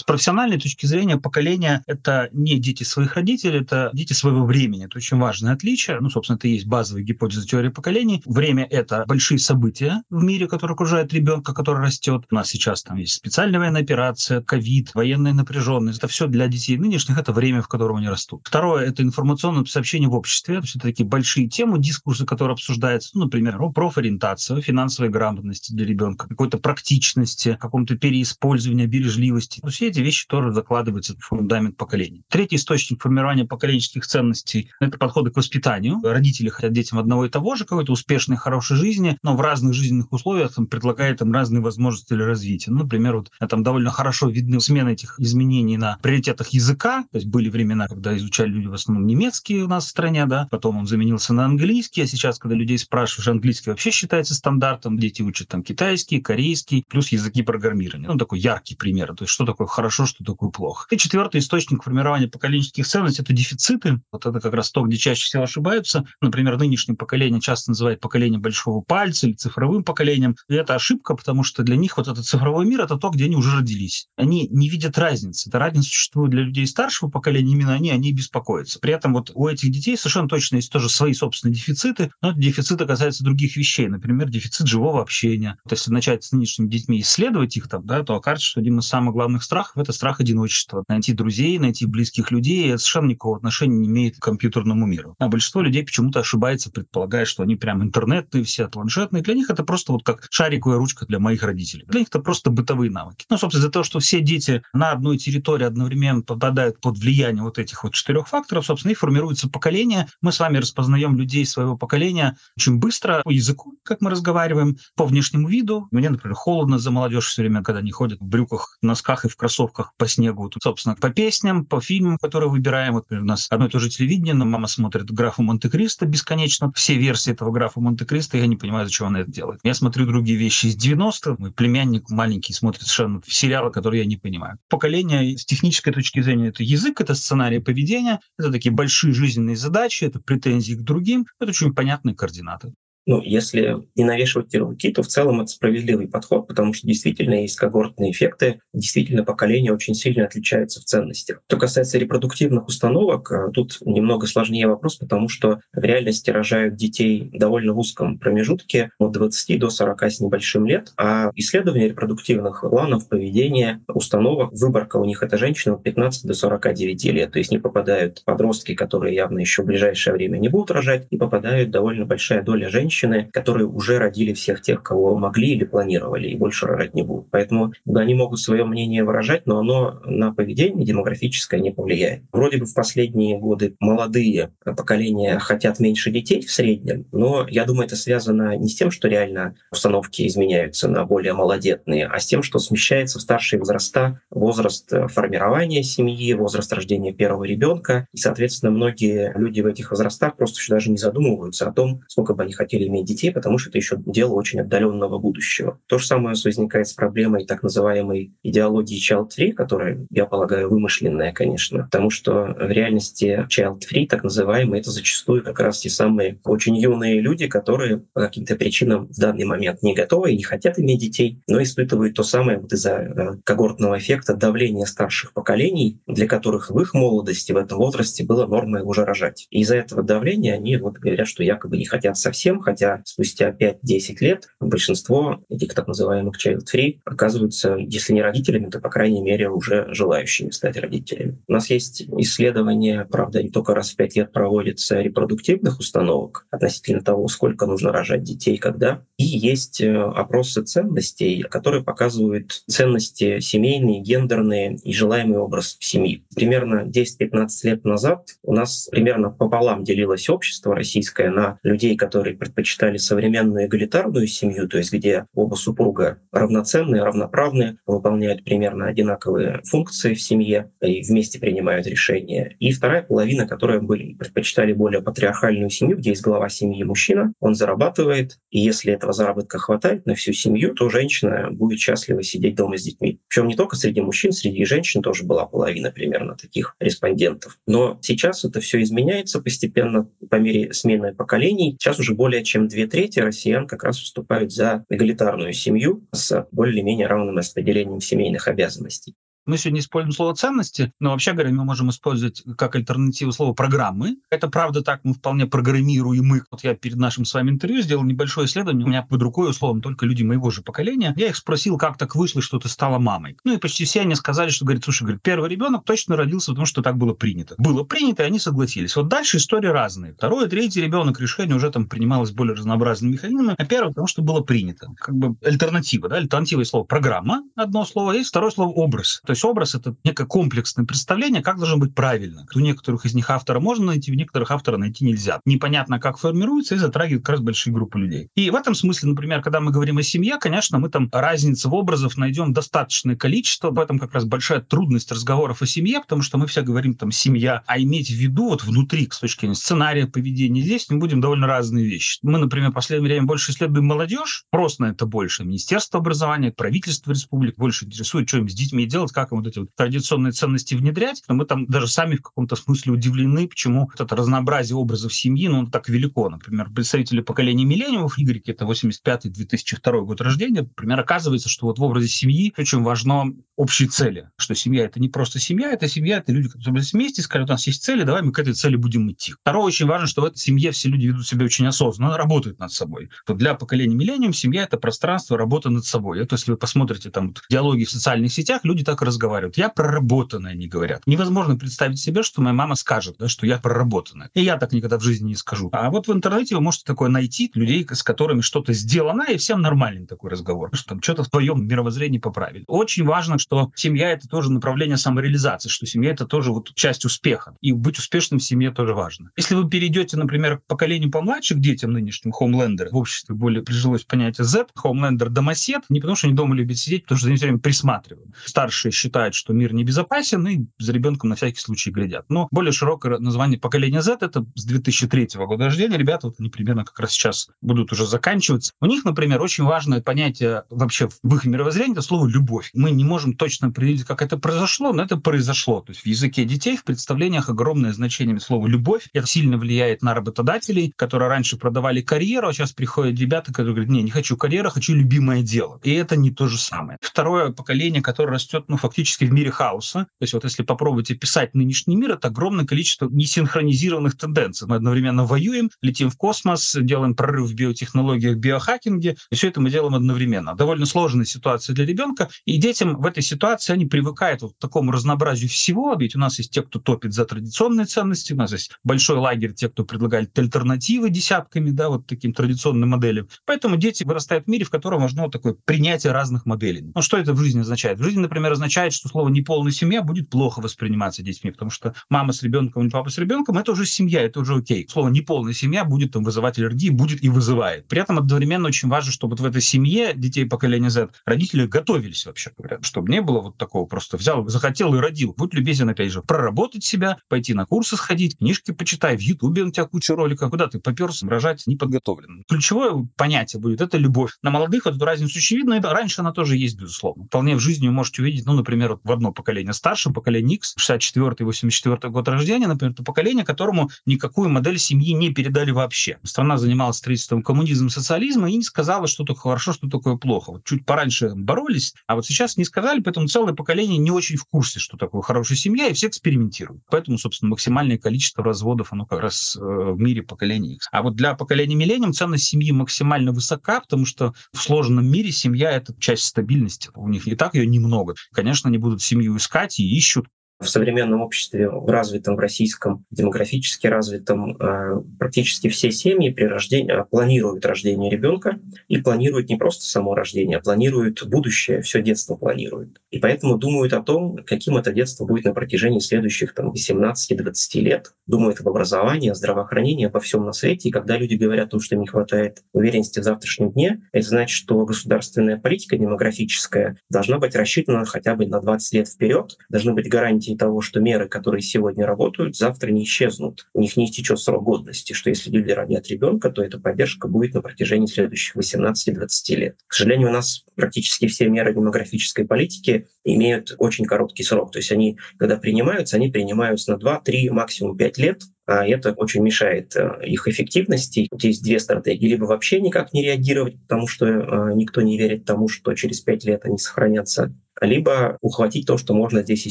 С профессиональной точки зрения поколение — это не дети своих родителей, это дети своего времени. Это очень важное отличие. Ну, собственно, это и есть базовая гипотеза теории поколений. Время — это большие события в мире, которые окружают ребенка, который растет. У нас сейчас там есть специальная военная операция, ковид, военная напряженность. Это все для детей нынешних, это время, в котором они растут. Второе — это информационное сообщение в обществе. То есть это такие большие темы, дискурсы, которые обсуждаются, ну, например, о профориентации, финансовой грамотности для ребенка, какой-то практичности, каком-то переиспользовании, бережливости. Все эти вещи тоже закладываются в фундамент поколения. Третий источник формирования поколенческих ценностей — это подходы к воспитанию. Родители хотят детям одного и того же, какой-то успешной, хорошей жизни, но в разных жизненных условиях там, предлагают им разные возможности для развития. Ну, например, вот там довольно хорошо видны смены этих изменений на приоритетах языка. То есть были времена, когда изучали люди в основном немецкий у нас в стране, да, потом он заменился на английский, а сейчас, когда людей спрашиваешь, английский вообще считается стандартом, дети учат там китайский, корейский, плюс языки программирования. Ну, такой яркий пример. То есть что такое хорошо, что такое плохо. И четвертый источник формирования поколенческих ценностей – это дефициты. Вот это как раз то, где чаще всего ошибаются. Например, нынешнее поколение часто называют поколение большого пальца или цифровым поколением. И это ошибка, потому что для них вот этот цифровой мир – это то, где они уже родились. Они не видят разницы. Эта разница существует для людей старшего поколения, именно они, они беспокоятся. При этом вот у этих детей совершенно точно есть тоже свои собственные дефициты, но дефициты касаются других вещей. Например, дефицит живого общения. То есть, если начать с нынешними детьми исследовать их там, да, то окажется, что один из самых главных страхов – это страх одиночества, найти друзей, найти близких людей, это совершенно никакого отношения не имеет к компьютерному миру. А большинство людей почему-то ошибается, предполагая, что они прям интернетные, все планшетные. Для них это просто вот как шариковая ручка для моих родителей. Для них это просто бытовые навыки. Ну, собственно, из-за того, что все дети на одной территории одновременно попадают под влияние вот этих вот четырех факторов, собственно, и формируется поколение. Мы с вами распознаем людей своего поколения очень быстро по языку, как мы разговариваем, по внешнему виду. Мне, например, холодно за молодежь все время, когда они ходят в брюках, носках и в кроссовках по снегу. Тут, собственно, по песням, по фильмам, которые выбираем. Вот у нас одно и то же телевидение, но мама смотрит графу Монте-Кристо бесконечно. Все версии этого графа Монте-Кристо, я не понимаю, зачем она это делает. Я смотрю другие вещи из 90-х. Мой племянник маленький смотрит совершенно сериалы, которые я не понимаю. Поколение с технической точки зрения это язык, это сценарий поведения, это такие большие жизненные задачи, это претензии к другим, это очень понятные координаты. Ну, если не навешивать ярлыки, то в целом это справедливый подход, потому что действительно есть когортные эффекты, действительно поколения очень сильно отличаются в ценностях. Что касается репродуктивных установок, э, тут немного сложнее вопрос, потому что в реальности рожают детей довольно узком промежутке от 20 до 40 с небольшим лет, а исследования репродуктивных планов, поведения, установок, выборка у них это женщины от 15 до 49 лет, то есть не попадают подростки, которые явно еще в ближайшее время не будут рожать, и попадают довольно большая доля женщины, которые уже родили всех тех, кого могли или планировали, и больше рожать не будут. Поэтому да, они могут свое мнение выражать, но оно на поведение демографическое не повлияет. Вроде бы в последние годы молодые поколения хотят меньше детей в среднем, но я думаю, это связано не с тем, что реально установки изменяются на более малодетные, а с тем, что смещается в старшие возраста возраст формирования семьи, возраст рождения первого ребенка, и, соответственно, многие люди в этих возрастах просто еще даже не задумываются о том, сколько бы они хотели иметь детей, потому что это еще дело очень отдаленного будущего. То же самое возникает с проблемой так называемой идеологии child-free, которая, я полагаю, вымышленная, конечно, потому что в реальности child-free, так называемый, это зачастую как раз те самые очень юные люди, которые по каким-то причинам в данный момент не готовы и не хотят иметь детей, но испытывают то самое вот из-за э, когортного эффекта давления старших поколений, для которых в их молодости, в этом возрасте было нормой уже рожать. И из-за этого давления они вот говорят, что якобы не хотят совсем, хотя спустя 5-10 лет большинство этих так называемых child-free оказываются, если не родителями, то, по крайней мере, уже желающими стать родителями. У нас есть исследования, правда, не только раз в 5 лет проводятся репродуктивных установок относительно того, сколько нужно рожать детей, когда. И есть э, опросы ценностей, которые показывают ценности семейные, гендерные и желаемый образ семьи. Примерно 10-15 лет назад у нас примерно пополам делилось общество российское на людей, которые предпочитали современную эгалитарную семью, то есть где оба супруга равноценные, равноправные, выполняют примерно одинаковые функции в семье и вместе принимают решения. И вторая половина, которая были, предпочитали более патриархальную семью, где есть глава семьи мужчина, он зарабатывает, и если этого заработка хватает на всю семью, то женщина будет счастлива сидеть дома с детьми. Причем не только среди мужчин, среди женщин тоже была половина примерно таких респондентов. Но сейчас это все изменяется постепенно по мере смены поколений. Сейчас уже более чем две трети россиян как раз выступают за эгалитарную семью с более-менее равным распределением семейных обязанностей. Мы сегодня используем слово «ценности», но вообще говоря, мы можем использовать как альтернативу слово «программы». Это правда так, мы вполне программируемы. Вот я перед нашим с вами интервью сделал небольшое исследование, у меня под рукой, условно, только люди моего же поколения. Я их спросил, как так вышло, что ты стала мамой. Ну и почти все они сказали, что, говорит, слушай, говорит, первый ребенок точно родился, потому что так было принято. Было принято, и они согласились. Вот дальше истории разные. Второй, третий ребенок, решение уже там принималось более разнообразными механизмами, а первый, потому что было принято. Как бы альтернатива, да, альтернатива есть слово «программа», одно слово, есть второе слово «образ». То есть образ — это некое комплексное представление, как должно быть правильно. У некоторых из них автора можно найти, у некоторых автора найти нельзя. Непонятно, как формируется, и затрагивает как раз большие группы людей. И в этом смысле, например, когда мы говорим о семье, конечно, мы там разницы в образах найдем достаточное количество. В этом как раз большая трудность разговоров о семье, потому что мы все говорим там «семья», а иметь в виду вот внутри, с точки зрения сценария, поведения, здесь мы будем довольно разные вещи. Мы, например, в последнее время больше исследуем молодежь, просто на это больше. Министерство образования, правительство республик больше интересует, что им с детьми делать, как вот эти вот традиционные ценности внедрять, но мы там даже сами в каком-то смысле удивлены, почему это разнообразие образов семьи, ну, так велико. Например, представители поколения миллениумов, Игорь, это 85-2002 год рождения, например, оказывается, что вот в образе семьи очень важно общие цели, что семья — это не просто семья, это семья, это люди, которые вместе скажут, у нас есть цели, давай мы к этой цели будем идти. Второе, очень важно, что в этой семье все люди ведут себя очень осознанно, работают над собой. То для поколения миллениум семья — это пространство работы над собой. Это если вы посмотрите там диалоги в социальных сетях, люди так разговаривают. Я проработанная, они говорят. Невозможно представить себе, что моя мама скажет, да, что я проработанная. И я так никогда в жизни не скажу. А вот в интернете вы можете такое найти, людей, с которыми что-то сделано, и всем нормальный такой разговор, что там что-то в твоем мировоззрении поправили. Очень важно, что семья — это тоже направление самореализации, что семья — это тоже вот часть успеха. И быть успешным в семье тоже важно. Если вы перейдете, например, к поколению помладше, к детям нынешним, homelander, в обществе более прижилось понятие Z, homelander домосед, не потому что они дома любят сидеть, потому что они все время присматривают. Старшие считают, что мир небезопасен, и за ребенком на всякий случай глядят. Но более широкое название поколения Z — это с 2003 года рождения. Ребята, вот они примерно как раз сейчас будут уже заканчиваться. У них, например, очень важное понятие вообще в их мировоззрении — это слово «любовь». Мы не можем точно определить, как это произошло, но это произошло. То есть в языке детей, в представлениях огромное значение слова «любовь». Это сильно влияет на работодателей, которые раньше продавали карьеру, а сейчас приходят ребята, которые говорят, не, не хочу карьеру, хочу любимое дело. И это не то же самое. Второе поколение, которое растет, ну, фактически в мире хаоса. То есть вот если попробовать описать нынешний мир, это огромное количество несинхронизированных тенденций. Мы одновременно воюем, летим в космос, делаем прорыв в биотехнологиях, биохакинге, и все это мы делаем одновременно. Довольно сложная ситуация для ребенка, и детям в этой ситуации они привыкают вот к такому разнообразию всего, ведь у нас есть те, кто топит за традиционные ценности, у нас есть большой лагерь, те, кто предлагает альтернативы десятками, да, вот таким традиционным моделям. Поэтому дети вырастают в мире, в котором важно такое принятие разных моделей. Ну, что это в жизни означает? В жизни, например, означает, что слово «неполная семья» будет плохо восприниматься детьми, потому что мама с ребенком или папа с ребенком – это уже семья, это уже окей. Слово «неполная семья» будет там вызывать аллергии, будет и вызывает. При этом одновременно очень важно, чтобы вот в этой семье детей поколения Z родители готовились, вообще говоря, чтобы не было вот такого просто взял, захотел и родил. Будь любезен, опять же, проработать себя, пойти на курсы сходить, книжки почитай, в Ютубе у тебя куча роликов, куда ты поперся, рожать подготовлен. Ключевое понятие будет – это любовь. На молодых эту разницу очень видно, и раньше она тоже есть, безусловно. Вполне в жизни вы можете увидеть, ну, например, вот в одно поколение старше, поколение X, 64-84 год рождения, например, это поколение, которому никакую модель семьи не передали вообще. Страна занималась строительством коммунизма, социализма и не сказала, что такое хорошо, что такое плохо. Вот чуть пораньше боролись, а вот сейчас не сказали, поэтому целое поколение не очень в курсе, что такое хорошая семья, и все экспериментируют. Поэтому, собственно, максимальное количество разводов, оно как раз э, в мире поколения X. А вот для поколения миллениум ценность семьи максимально высока, потому что в сложном мире семья — это часть стабильности. У них и так ее немного. Конечно, они будут семью искать и ищут, в современном обществе, в развитом, российском, демографически развитом, э, практически все семьи при рождении э, планируют рождение ребенка и планируют не просто само рождение, а планируют будущее, все детство планируют. И поэтому думают о том, каким это детство будет на протяжении следующих там, 18-20 лет. Думают об образовании, о здравоохранении, обо всем на свете. И когда люди говорят о том, что им не хватает уверенности в завтрашнем дне, это значит, что государственная политика демографическая должна быть рассчитана хотя бы на 20 лет вперед, должны быть гарантии гарантии того, что меры, которые сегодня работают, завтра не исчезнут. У них не истечет срок годности, что если люди родят ребенка, то эта поддержка будет на протяжении следующих 18-20 лет. К сожалению, у нас практически все меры демографической политики имеют очень короткий срок. То есть они, когда принимаются, они принимаются на 2, 3, максимум 5 лет, а это очень мешает э, их эффективности. Вот есть две стратегии. Либо вообще никак не реагировать, потому что э, никто не верит тому, что через пять лет они сохранятся, либо ухватить то, что можно здесь и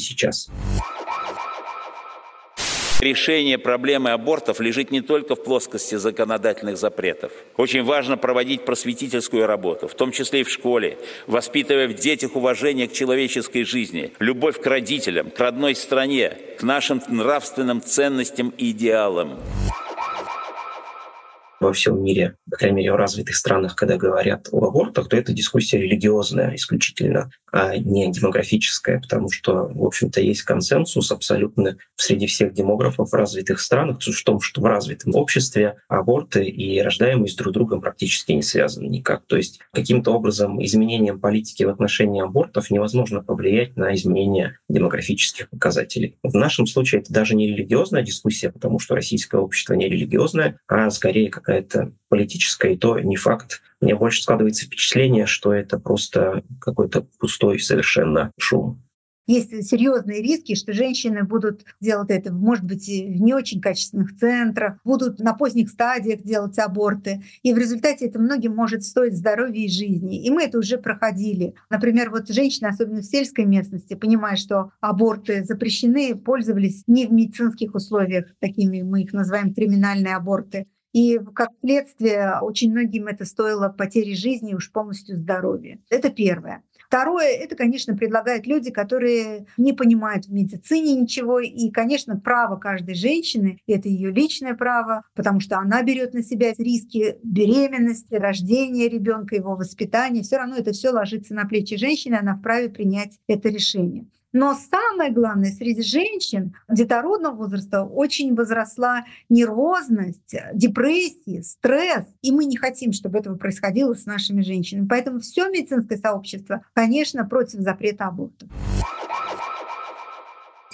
сейчас. Решение проблемы абортов лежит не только в плоскости законодательных запретов. Очень важно проводить просветительскую работу, в том числе и в школе, воспитывая в детях уважение к человеческой жизни, любовь к родителям, к родной стране, к нашим нравственным ценностям и идеалам во всем мире, по крайней мере, в развитых странах, когда говорят о абортах, то это дискуссия религиозная исключительно, а не демографическая, потому что, в общем-то, есть консенсус абсолютно среди всех демографов в развитых странах в том, что в развитом обществе аборты и рождаемость друг с другом практически не связаны никак. То есть каким-то образом изменением политики в отношении абортов невозможно повлиять на изменение демографических показателей. В нашем случае это даже не религиозная дискуссия, потому что российское общество не религиозное, а скорее как какая-то политическая, и то не факт. Мне больше складывается впечатление, что это просто какой-то пустой совершенно шум есть серьезные риски, что женщины будут делать это, может быть, в не очень качественных центрах, будут на поздних стадиях делать аборты. И в результате это многим может стоить здоровья и жизни. И мы это уже проходили. Например, вот женщины, особенно в сельской местности, понимая, что аборты запрещены, пользовались не в медицинских условиях, такими мы их называем криминальные аборты, и как следствие очень многим это стоило потери жизни уж полностью здоровья. Это первое. Второе, это, конечно, предлагают люди, которые не понимают в медицине ничего. И, конечно, право каждой женщины, это ее личное право, потому что она берет на себя риски беременности, рождения ребенка, его воспитания. Все равно это все ложится на плечи женщины, она вправе принять это решение. Но самое главное, среди женщин детородного возраста очень возросла нервозность, депрессия, стресс. И мы не хотим, чтобы этого происходило с нашими женщинами. Поэтому все медицинское сообщество, конечно, против запрета абортов.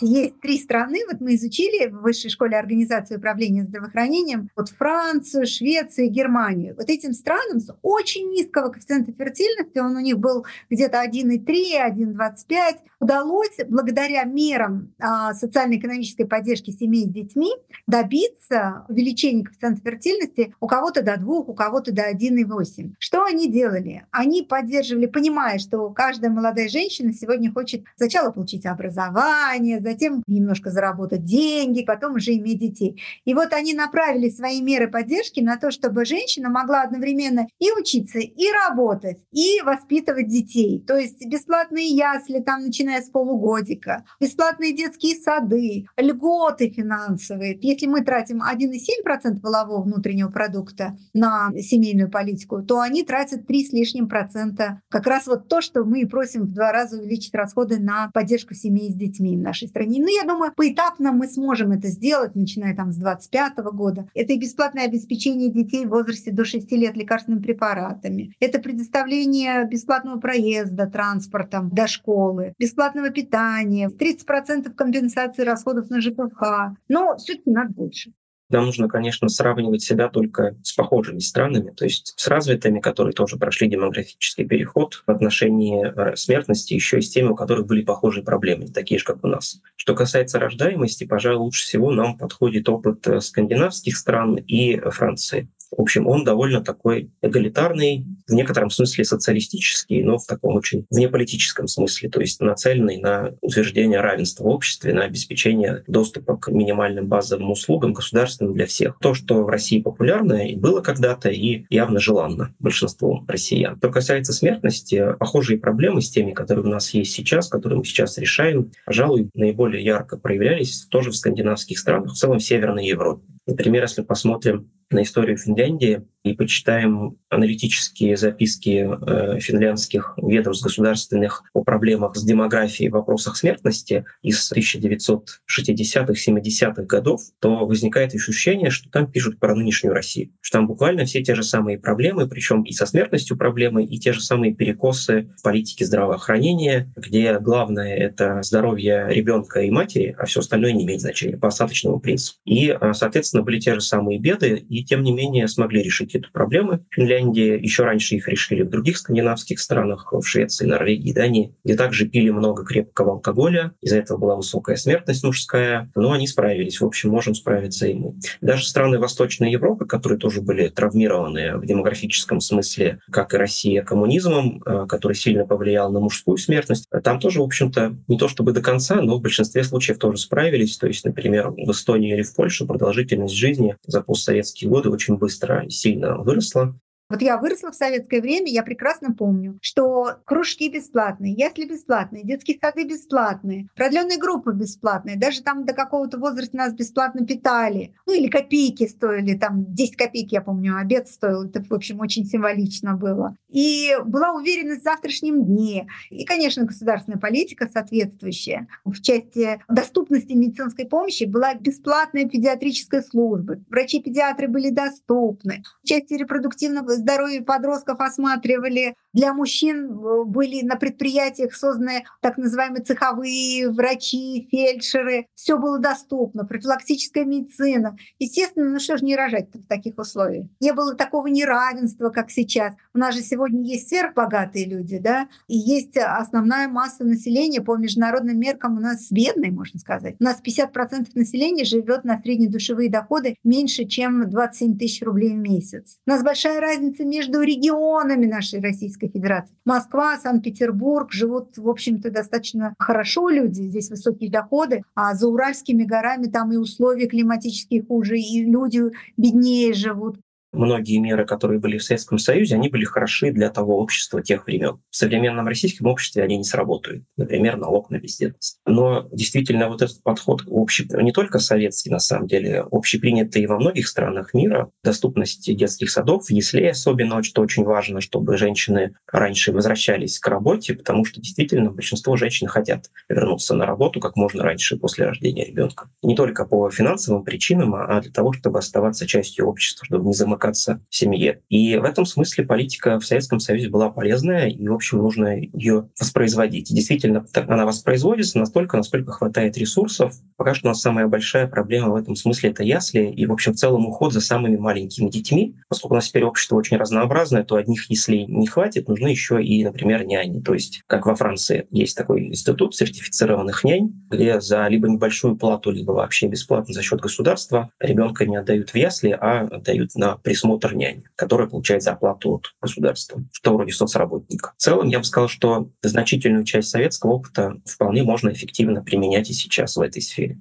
Есть три страны, вот мы изучили в Высшей школе организации управления здравоохранением, вот Францию, Швецию, Германию. Вот этим странам с очень низкого коэффициента фертильности, он у них был где-то 1,3, 1,25, удалось благодаря мерам а, социально-экономической поддержки семей с детьми добиться увеличения коэффициента фертильности у кого-то до 2, у кого-то до 1,8. Что они делали? Они поддерживали, понимая, что каждая молодая женщина сегодня хочет сначала получить образование, затем немножко заработать деньги, потом уже иметь детей. И вот они направили свои меры поддержки на то, чтобы женщина могла одновременно и учиться, и работать, и воспитывать детей. То есть бесплатные ясли, там, начиная с полугодика, бесплатные детские сады, льготы финансовые. Если мы тратим 1,7% волового внутреннего продукта на семейную политику, то они тратят 3 с лишним процента. Как раз вот то, что мы просим в два раза увеличить расходы на поддержку семей с детьми в нашей стране. Ну, я думаю, поэтапно мы сможем это сделать, начиная там с 25 года. Это и бесплатное обеспечение детей в возрасте до 6 лет лекарственными препаратами. Это предоставление бесплатного проезда транспортом до школы, бесплатного питания, 30% компенсации расходов на ЖКХ. Но все-таки надо больше. Нам нужно, конечно, сравнивать себя только с похожими странами, то есть с развитыми, которые тоже прошли демографический переход в отношении э, смертности, еще и с теми, у которых были похожие проблемы, такие же, как у нас. Что касается рождаемости, пожалуй, лучше всего нам подходит опыт э, скандинавских стран и Франции. В общем, он довольно такой эгалитарный, в некотором смысле социалистический, но в таком очень внеполитическом смысле, то есть нацеленный на утверждение равенства в обществе, на обеспечение доступа к минимальным базовым услугам государственным для всех. То, что в России популярно и было когда-то, и явно желанно большинству россиян. Что касается смертности, похожие проблемы с теми, которые у нас есть сейчас, которые мы сейчас решаем, пожалуй, наиболее ярко проявлялись тоже в скандинавских странах, в целом в Северной Европе. Например, если посмотрим на историю Финляндии и почитаем аналитические записки э, финляндских ведомств государственных о проблемах с демографией в вопросах смертности из 1960-х, 70-х годов, то возникает ощущение, что там пишут про нынешнюю Россию, что там буквально все те же самые проблемы, причем и со смертностью проблемы, и те же самые перекосы в политике здравоохранения, где главное — это здоровье ребенка и матери, а все остальное не имеет значения по остаточному принципу. И, э, соответственно, были те же самые беды, и тем не менее смогли решить эту проблему. В Финляндии еще раньше их решили в других скандинавских странах, в Швеции, Норвегии, Дании, где также пили много крепкого алкоголя, из-за этого была высокая смертность мужская, но они справились. В общем, можем справиться и мы. Даже страны Восточной Европы, которые тоже были травмированы в демографическом смысле, как и Россия, коммунизмом, э, который сильно повлиял на мужскую смертность, там тоже, в общем-то, не то чтобы до конца, но в большинстве случаев тоже справились. То есть, например, в Эстонии или в Польше продолжительность жизни за постсоветские годы очень быстро и сильно выросла. Вот я выросла в советское время, я прекрасно помню, что кружки бесплатные, ясли бесплатные, детские сады бесплатные, продленные группы бесплатные, даже там до какого-то возраста нас бесплатно питали. Ну или копейки стоили, там 10 копеек, я помню, обед стоил, это, в общем, очень символично было. И была уверенность в завтрашнем дне. И, конечно, государственная политика соответствующая. В части доступности медицинской помощи была бесплатная педиатрическая служба. Врачи-педиатры были доступны. В части репродуктивного здоровье подростков осматривали. Для мужчин э, были на предприятиях созданы так называемые цеховые врачи, фельдшеры. Все было доступно, профилактическая медицина. Естественно, ну что же не рожать в таких условиях? Не было такого неравенства, как сейчас. У нас же сегодня есть сверхбогатые люди, да, и есть основная масса населения по международным меркам у нас бедной, можно сказать. У нас 50% населения живет на среднедушевые доходы меньше, чем 27 тысяч рублей в месяц. У нас большая разница разница между регионами нашей Российской Федерации. Москва, Санкт-Петербург живут, в общем-то, достаточно хорошо люди, здесь высокие доходы, а за Уральскими горами там и условия климатические хуже, и люди беднее живут многие меры, которые были в Советском Союзе, они были хороши для того общества тех времен. В современном российском обществе они не сработают. Например, налог на бездетность. Но действительно вот этот подход общий, не только советский, на самом деле, общепринятый во многих странах мира, доступность детских садов, яслей особенно, что очень важно, чтобы женщины раньше возвращались к работе, потому что действительно большинство женщин хотят вернуться на работу как можно раньше после рождения ребенка. Не только по финансовым причинам, а для того, чтобы оставаться частью общества, чтобы не замыкать замыкаться в семье. И в этом смысле политика в Советском Союзе была полезная, и, в общем, нужно ее воспроизводить. И действительно, она воспроизводится настолько, насколько хватает ресурсов. Пока что у нас самая большая проблема в этом смысле — это ясли, и, в общем, в целом уход за самыми маленькими детьми. Поскольку у нас теперь общество очень разнообразное, то одних яслей не хватит, нужны еще и, например, няни. То есть, как во Франции есть такой институт сертифицированных нянь, где за либо небольшую плату, либо вообще бесплатно за счет государства ребенка не отдают в ясли, а отдают на присмотр нянь, которая получает зарплату от государства, что вроде соцработника. В целом, я бы сказал, что значительную часть советского опыта вполне можно эффективно применять и сейчас в этой сфере.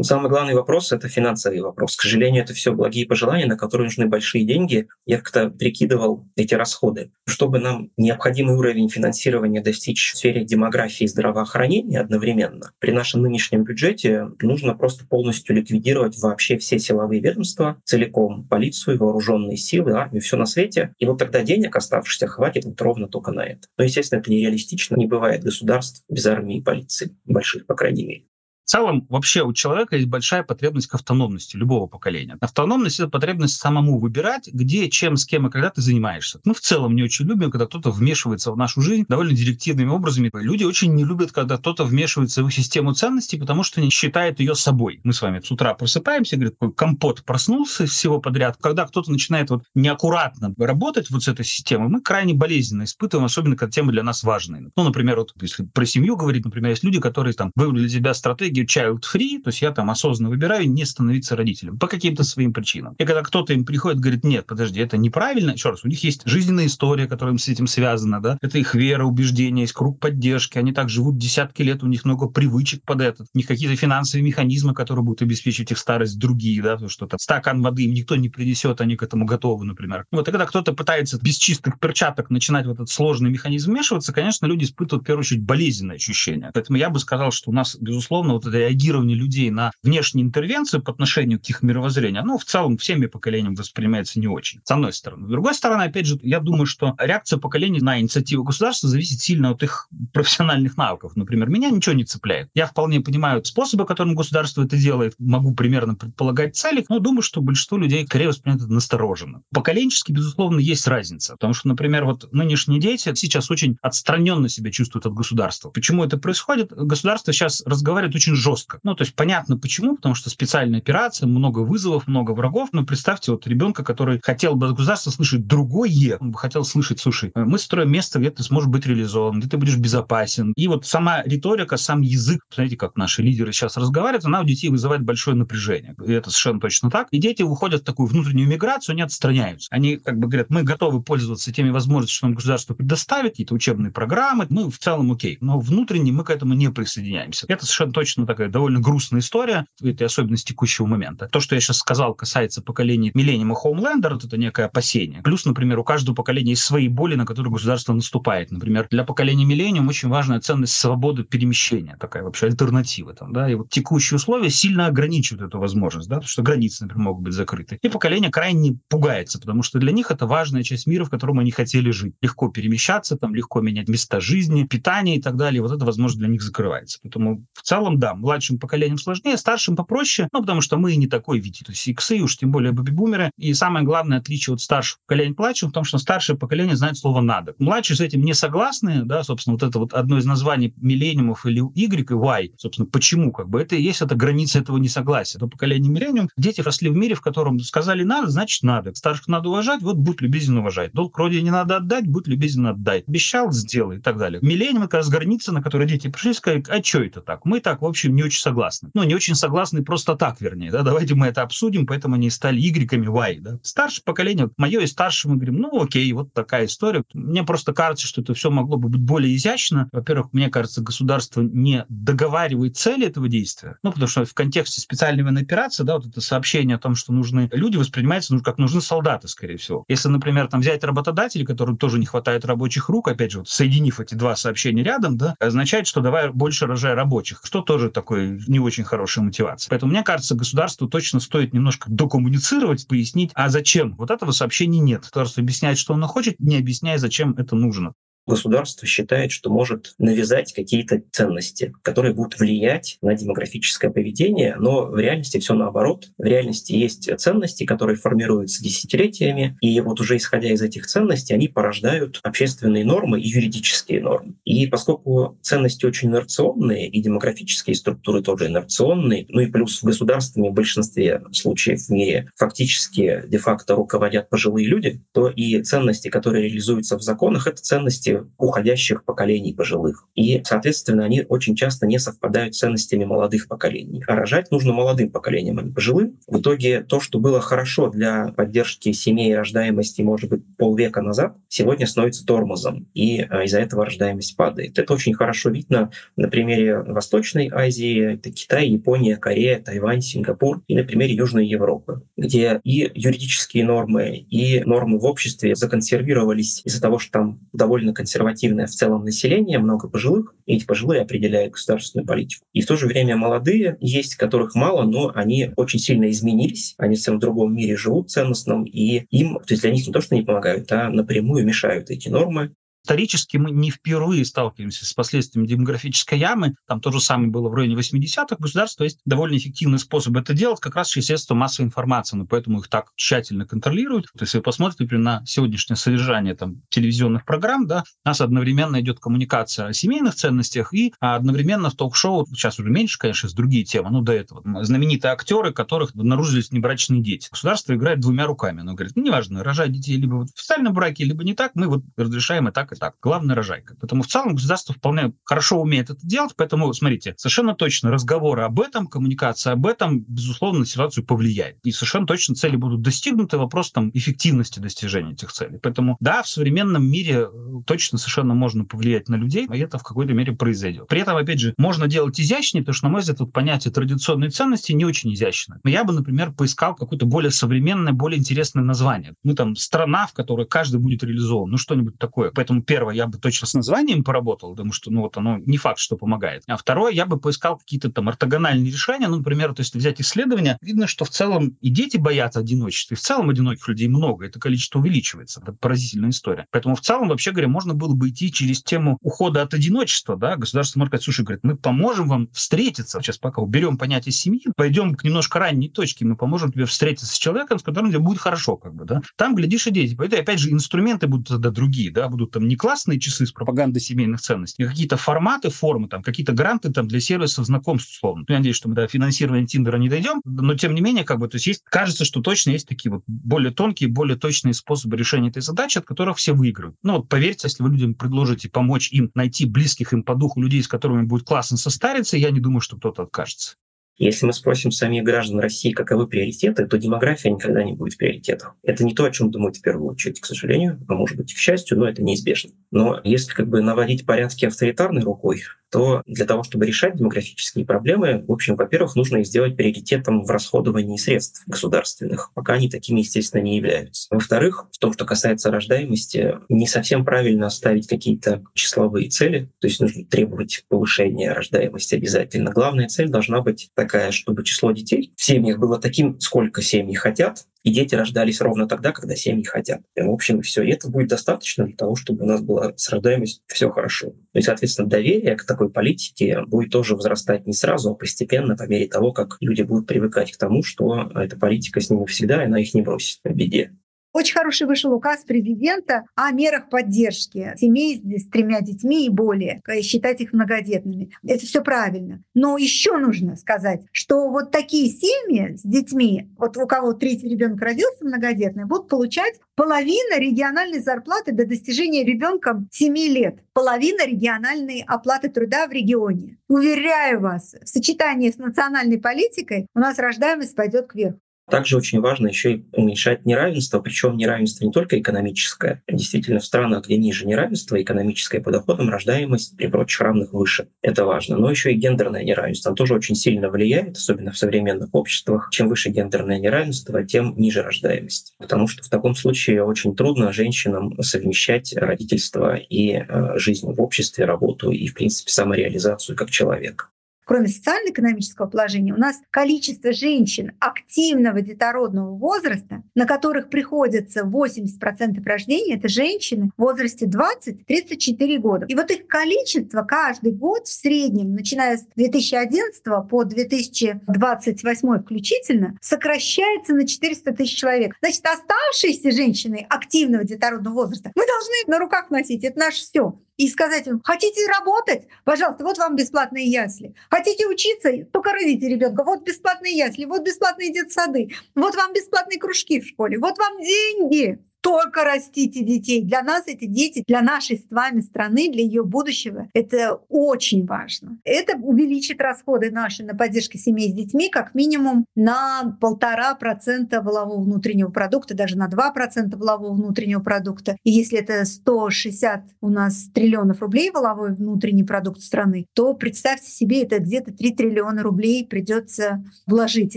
Самый главный вопрос — это финансовый вопрос. К сожалению, это все благие пожелания, на которые нужны большие деньги. Я как-то прикидывал эти расходы. Чтобы нам необходимый уровень финансирования достичь в сфере демографии и здравоохранения одновременно, при нашем нынешнем бюджете нужно просто полностью ликвидировать вообще все силовые ведомства, целиком полицию, вооруженные силы, армию, все на свете. И вот тогда денег оставшихся хватит вот ровно только на это. Но, естественно, это нереалистично. Не бывает государств без армии и полиции, больших, по крайней мере. Целом, вообще у человека есть большая потребность к автономности любого поколения. Автономность — это потребность самому выбирать, где, чем, с кем и когда ты занимаешься. Мы в целом не очень любим, когда кто-то вмешивается в нашу жизнь довольно директивными образами. Люди очень не любят, когда кто-то вмешивается в их систему ценностей, потому что не считает ее собой. Мы с вами с утра просыпаемся, говорит, компот проснулся всего подряд. Когда кто-то начинает вот неаккуратно работать вот с этой системой, мы крайне болезненно испытываем, особенно когда тема для нас важная. Ну, например, вот если про семью говорить, например, есть люди, которые там выбрали для себя стратегию стратегию child-free, то есть я там осознанно выбираю не становиться родителем по каким-то своим причинам. И когда кто-то им приходит, говорит, нет, подожди, это неправильно, еще раз, у них есть жизненная история, которая с этим связана, да, это их вера, убеждения, есть круг поддержки, они так живут десятки лет, у них много привычек под этот, у них какие-то финансовые механизмы, которые будут обеспечивать их старость другие, да, то что там стакан воды им никто не принесет, они к этому готовы, например. Вот и когда кто-то пытается без чистых перчаток начинать в этот сложный механизм вмешиваться, конечно, люди испытывают в первую очередь болезненное ощущение. Поэтому я бы сказал, что у нас, безусловно, это реагирование людей на внешнюю интервенцию по отношению к их мировоззрению, оно в целом всеми поколениями воспринимается не очень, с одной стороны. С другой стороны, опять же, я думаю, что реакция поколений на инициативу государства зависит сильно от их профессиональных навыков. Например, меня ничего не цепляет. Я вполне понимаю способы, которым государство это делает, могу примерно предполагать цели, но думаю, что большинство людей скорее воспринимают это настороженно. Поколенчески, безусловно, есть разница, потому что, например, вот нынешние дети сейчас очень отстраненно себя чувствуют от государства. Почему это происходит? Государство сейчас разговаривает очень жестко. Ну, то есть понятно почему, потому что специальная операция, много вызовов, много врагов. Но представьте вот ребенка, который хотел бы от государства слышать другое, он бы хотел слышать, слушай, мы строим место, где ты сможешь быть реализован, где ты будешь безопасен. И вот сама риторика, сам язык, смотрите, как наши лидеры сейчас разговаривают, она у детей вызывает большое напряжение. И это совершенно точно так. И дети выходят в такую внутреннюю миграцию, они отстраняются. Они как бы говорят, мы готовы пользоваться теми возможностями, что нам государство предоставит, какие-то учебные программы, мы в целом окей. Но внутренне мы к этому не присоединяемся. Это совершенно точно такая довольно грустная история, это особенность текущего момента. То, что я сейчас сказал, касается поколений Миллениума Хоумлендер, это некое опасение. Плюс, например, у каждого поколения есть свои боли, на которые государство наступает. Например, для поколения Миллениум очень важная ценность свободы перемещения, такая вообще альтернатива. Там, да? И вот текущие условия сильно ограничивают эту возможность, да? потому что границы, например, могут быть закрыты. И поколение крайне пугается, потому что для них это важная часть мира, в котором они хотели жить. Легко перемещаться, там, легко менять места жизни, питание и так далее. Вот это возможность для них закрывается. Поэтому в целом, да, младшим поколениям сложнее, старшим попроще, ну, потому что мы не такой вид, то есть иксы, уж тем более бэби-бумеры. И самое главное отличие от старших поколений младших, в том, что старшее поколение знает слово «надо». Младшие с этим не согласны, да, собственно, вот это вот одно из названий миллениумов или Y и Y, собственно, почему, как бы, это и есть эта граница этого несогласия. То поколение миллениум, дети росли в мире, в котором сказали «надо», значит «надо». Старших надо уважать, вот будь любезен уважать. Долг родине не надо отдать, будь любезен отдай. Обещал, сделай и так далее. Миллениум, как раз граница, на которой дети пришли, сказали, а что это так? Мы так, в общем, не очень согласны. Ну, не очень согласны просто так, вернее, да, давайте мы это обсудим, поэтому они стали игреками Y, да. Старшее поколение, мое и старшее, мы говорим, ну, окей, вот такая история. Мне просто кажется, что это все могло бы быть более изящно. Во-первых, мне кажется, государство не договаривает цели этого действия, ну, потому что в контексте специальной военной операции, да, вот это сообщение о том, что нужны люди, воспринимается ну, как нужны солдаты, скорее всего. Если, например, там взять работодателей, которым тоже не хватает рабочих рук, опять же, вот соединив эти два сообщения рядом, да, означает, что давай больше рожай рабочих, что тоже такой не очень хорошая мотивация. Поэтому, мне кажется, государству точно стоит немножко докоммуницировать, пояснить, а зачем. Вот этого сообщения нет. Государство объясняет, что оно хочет, не объясняя, зачем это нужно. Государство считает, что может навязать какие-то ценности, которые будут влиять на демографическое поведение, но в реальности все наоборот. В реальности есть ценности, которые формируются десятилетиями, и вот уже исходя из этих ценностей, они порождают общественные нормы и юридические нормы. И поскольку ценности очень инерционные, и демографические структуры тоже инерционные, ну и плюс в государстве в большинстве случаев в мире фактически де-факто руководят пожилые люди, то и ценности, которые реализуются в законах, это ценности уходящих поколений пожилых. И, соответственно, они очень часто не совпадают с ценностями молодых поколений. А рожать нужно молодым поколениям, а не пожилым. В итоге то, что было хорошо для поддержки семей и рождаемости, может быть, полвека назад, сегодня становится тормозом. И а, из-за этого рождаемость падает. Это очень хорошо видно на примере Восточной Азии, это Китай, Япония, Корея, Тайвань, Сингапур, и на примере Южной Европы, где и юридические нормы, и нормы в обществе законсервировались из-за того, что там довольно консервативное в целом население, много пожилых, и эти пожилые определяют государственную политику. И в то же время молодые есть, которых мало, но они очень сильно изменились, они в совсем другом мире живут ценностном, и им, то есть для них не то, что не помогают, а напрямую мешают эти нормы. Исторически мы не впервые сталкиваемся с последствиями демографической ямы. Там то же самое было в районе 80-х. Государство есть довольно эффективный способ это делать, как раз через средства массовой информации, но поэтому их так тщательно контролируют. То есть вы посмотрите, например, на сегодняшнее содержание там, телевизионных программ, да, у нас одновременно идет коммуникация о семейных ценностях и одновременно в ток-шоу, сейчас уже меньше, конечно, с другие темы, ну до этого, знаменитые актеры, которых обнаружились небрачные дети. Государство играет двумя руками. Оно говорит, ну, неважно, рожать детей либо в официальном браке, либо не так, мы вот разрешаем и так, и так. Главное рожайка. Поэтому в целом государство вполне хорошо умеет это делать. Поэтому, смотрите, совершенно точно разговоры об этом, коммуникация об этом, безусловно, на ситуацию повлияет. И совершенно точно цели будут достигнуты. Вопрос там эффективности достижения этих целей. Поэтому, да, в современном мире э, точно совершенно можно повлиять на людей, и это в какой-то мере произойдет. При этом, опять же, можно делать изящнее, потому что, на мой взгляд, вот понятие традиционной ценности не очень изящное. Но я бы, например, поискал какое-то более современное, более интересное название. Ну, там, страна, в которой каждый будет реализован. Ну, что-нибудь такое. Поэтому, первое, я бы точно с названием поработал, потому что, ну, вот оно не факт, что помогает. А второе, я бы поискал какие-то там ортогональные решения. Ну, например, то есть взять исследования, видно, что в целом и дети боятся одиночества, и в целом одиноких людей много, это количество увеличивается. Это поразительная история. Поэтому в целом, вообще говоря, можно было бы идти через тему ухода от одиночества, да, государство может сказать, слушай, говорит, мы поможем вам встретиться, сейчас пока уберем понятие семьи, пойдем к немножко ранней точке, мы поможем тебе встретиться с человеком, с которым тебе будет хорошо, как бы, да. Там, глядишь, и дети. Поэтому, опять же, инструменты будут тогда другие, да, будут там не классные часы с пропагандой семейных ценностей, какие-то форматы, формы, там, какие-то гранты там, для сервисов знакомств, условно. Я надеюсь, что мы до финансирования Тиндера не дойдем, но тем не менее, как бы, то есть, есть кажется, что точно есть такие вот более тонкие, более точные способы решения этой задачи, от которых все выиграют. Ну, вот поверьте, если вы людям предложите помочь им найти близких им по духу людей, с которыми будет классно состариться, я не думаю, что кто-то откажется. Если мы спросим самих граждан России, каковы приоритеты, то демография никогда не будет приоритетом. Это не то, о чем думают в первую очередь, к сожалению, а может быть к счастью, но это неизбежно. Но если как бы наводить порядки авторитарной рукой, то для того, чтобы решать демографические проблемы, в общем, во-первых, нужно их сделать приоритетом в расходовании средств государственных, пока они такими, естественно, не являются. Во-вторых, в том, что касается рождаемости, не совсем правильно ставить какие-то числовые цели, то есть нужно требовать повышения рождаемости обязательно. Главная цель должна быть такая, чтобы число детей в семьях было таким, сколько семьи хотят, и дети рождались ровно тогда, когда семьи хотят. И, в общем, все. И это будет достаточно для того, чтобы у нас была с рождаемостью все хорошо. Ну и, соответственно, доверие к такой политике будет тоже возрастать не сразу, а постепенно, по мере того, как люди будут привыкать к тому, что эта политика с ними всегда, и она их не бросит в беде. Очень хороший вышел указ президента о мерах поддержки семей с тремя детьми и более, считать их многодетными. Это все правильно. Но еще нужно сказать, что вот такие семьи с детьми, вот у кого третий ребенок родился многодетный, будут получать половину региональной зарплаты до достижения ребенком 7 лет. Половина региональной оплаты труда в регионе. Уверяю вас, в сочетании с национальной политикой у нас рождаемость пойдет кверху. Также очень важно еще и уменьшать неравенство, причем неравенство не только экономическое. Действительно, в странах, где ниже неравенство, экономическое по доходам, рождаемость при прочих равных выше. Это важно. Но еще и гендерное неравенство. Оно тоже очень сильно влияет, особенно в современных обществах. Чем выше гендерное неравенство, тем ниже рождаемость. Потому что в таком случае очень трудно женщинам совмещать родительство и э, жизнь в обществе, работу и, в принципе, самореализацию как человека. Кроме социально-экономического положения, у нас количество женщин активного детородного возраста, на которых приходится 80% рождения, это женщины в возрасте 20-34 года. И вот их количество каждый год в среднем, начиная с 2011 по 2028 включительно, сокращается на 400 тысяч человек. Значит, оставшиеся женщины активного детородного возраста мы должны на руках носить. Это наше все и сказать им, хотите работать? Пожалуйста, вот вам бесплатные ясли. Хотите учиться? Только родите ребенка. Вот бесплатные ясли, вот бесплатные детсады, вот вам бесплатные кружки в школе, вот вам деньги только растите детей. Для нас эти дети, для нашей с вами страны, для ее будущего, это очень важно. Это увеличит расходы наши на поддержку семей с детьми как минимум на полтора процента валового внутреннего продукта, даже на 2% валового внутреннего продукта. И если это 160 у нас триллионов рублей валовой внутренний продукт страны, то представьте себе, это где-то 3 триллиона рублей придется вложить.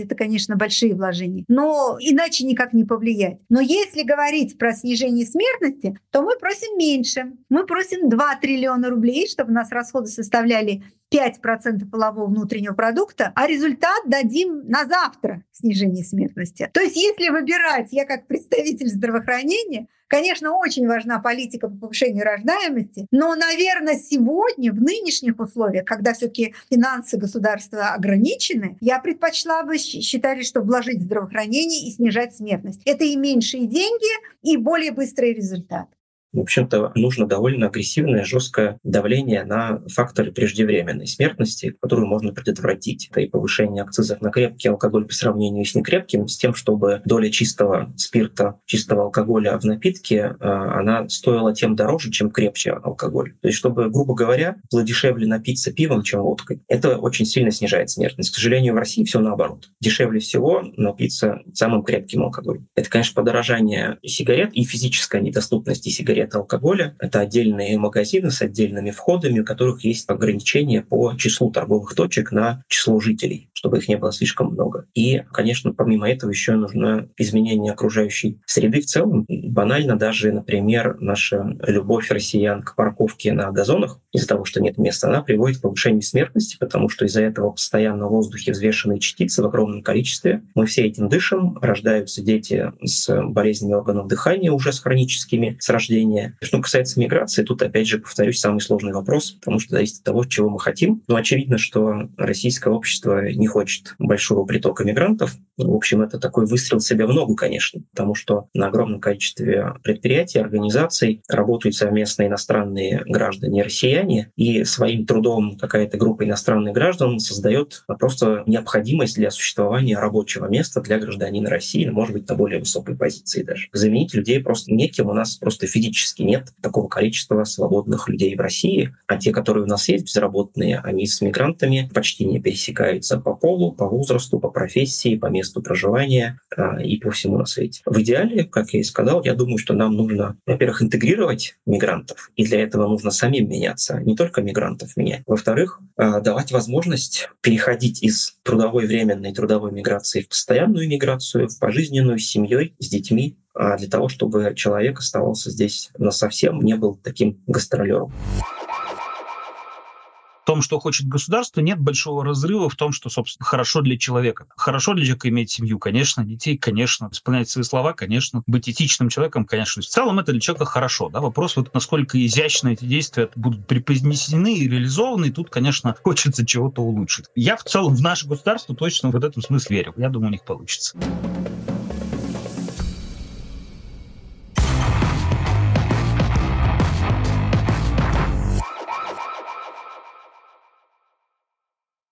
Это, конечно, большие вложения. Но иначе никак не повлиять. Но если говорить про снижение смертности, то мы просим меньше. Мы просим 2 триллиона рублей, чтобы у нас расходы составляли 5% полового внутреннего продукта, а результат дадим на завтра снижение смертности. То есть если выбирать, я как представитель здравоохранения, конечно, очень важна политика по повышению рождаемости, но, наверное, сегодня, в нынешних условиях, когда все-таки финансы государства ограничены, я предпочла бы считать, что вложить в здравоохранение и снижать смертность. Это и меньшие деньги, и более быстрый результат в общем-то, нужно довольно агрессивное, жесткое давление на факторы преждевременной смертности, которую можно предотвратить. Это и повышение акцизов на крепкий алкоголь по сравнению с некрепким, с тем, чтобы доля чистого спирта, чистого алкоголя в напитке, а, она стоила тем дороже, чем крепче алкоголь. То есть, чтобы, грубо говоря, было дешевле напиться пивом, чем водкой. Это очень сильно снижает смертность. К сожалению, в России все наоборот. Дешевле всего напиться самым крепким алкоголем. Это, конечно, подорожание сигарет и физическая недоступность сигарет это алкоголя. Это отдельные магазины с отдельными входами, у которых есть ограничения по числу торговых точек на число жителей, чтобы их не было слишком много. И, конечно, помимо этого еще нужно изменение окружающей среды в целом. Банально даже, например, наша любовь россиян к парковке на газонах из-за того, что нет места, она приводит к повышению смертности, потому что из-за этого постоянно в воздухе взвешенные частицы в огромном количестве. Мы все этим дышим, рождаются дети с болезнями органов дыхания уже с хроническими с рождения. Что касается миграции, тут опять же повторюсь самый сложный вопрос, потому что зависит от того, чего мы хотим. Но очевидно, что российское общество не хочет большого притока мигрантов. В общем, это такой выстрел себе в ногу, конечно, потому что на огромном количестве предприятий, организаций работают совместно иностранные граждане и россияне, и своим трудом какая-то группа иностранных граждан создает просто необходимость для существования рабочего места для гражданина России, может быть, на более высокой позиции даже. Заменить людей просто неким у нас просто физически нет такого количества свободных людей в России, а те, которые у нас есть, безработные, они с мигрантами почти не пересекаются по полу, по возрасту, по профессии, по месту проживания а, и по всему на свете. В идеале, как я и сказал, я думаю, что нам нужно, во-первых, интегрировать мигрантов, и для этого нужно самим меняться, не только мигрантов менять. Во-вторых, а, давать возможность переходить из трудовой временной трудовой миграции в постоянную миграцию, в пожизненную с семьей, с детьми, а для того, чтобы человек оставался здесь но совсем не был таким гастролером том, что хочет государство, нет большого разрыва в том, что, собственно, хорошо для человека. Хорошо для человека иметь семью, конечно, детей, конечно, исполнять свои слова, конечно, быть этичным человеком, конечно. В целом это для человека хорошо. Да? Вопрос, вот насколько изящно эти действия будут преподнесены и реализованы, и тут, конечно, хочется чего-то улучшить. Я в целом в наше государство точно в этом смысле верю. Я думаю, у них получится.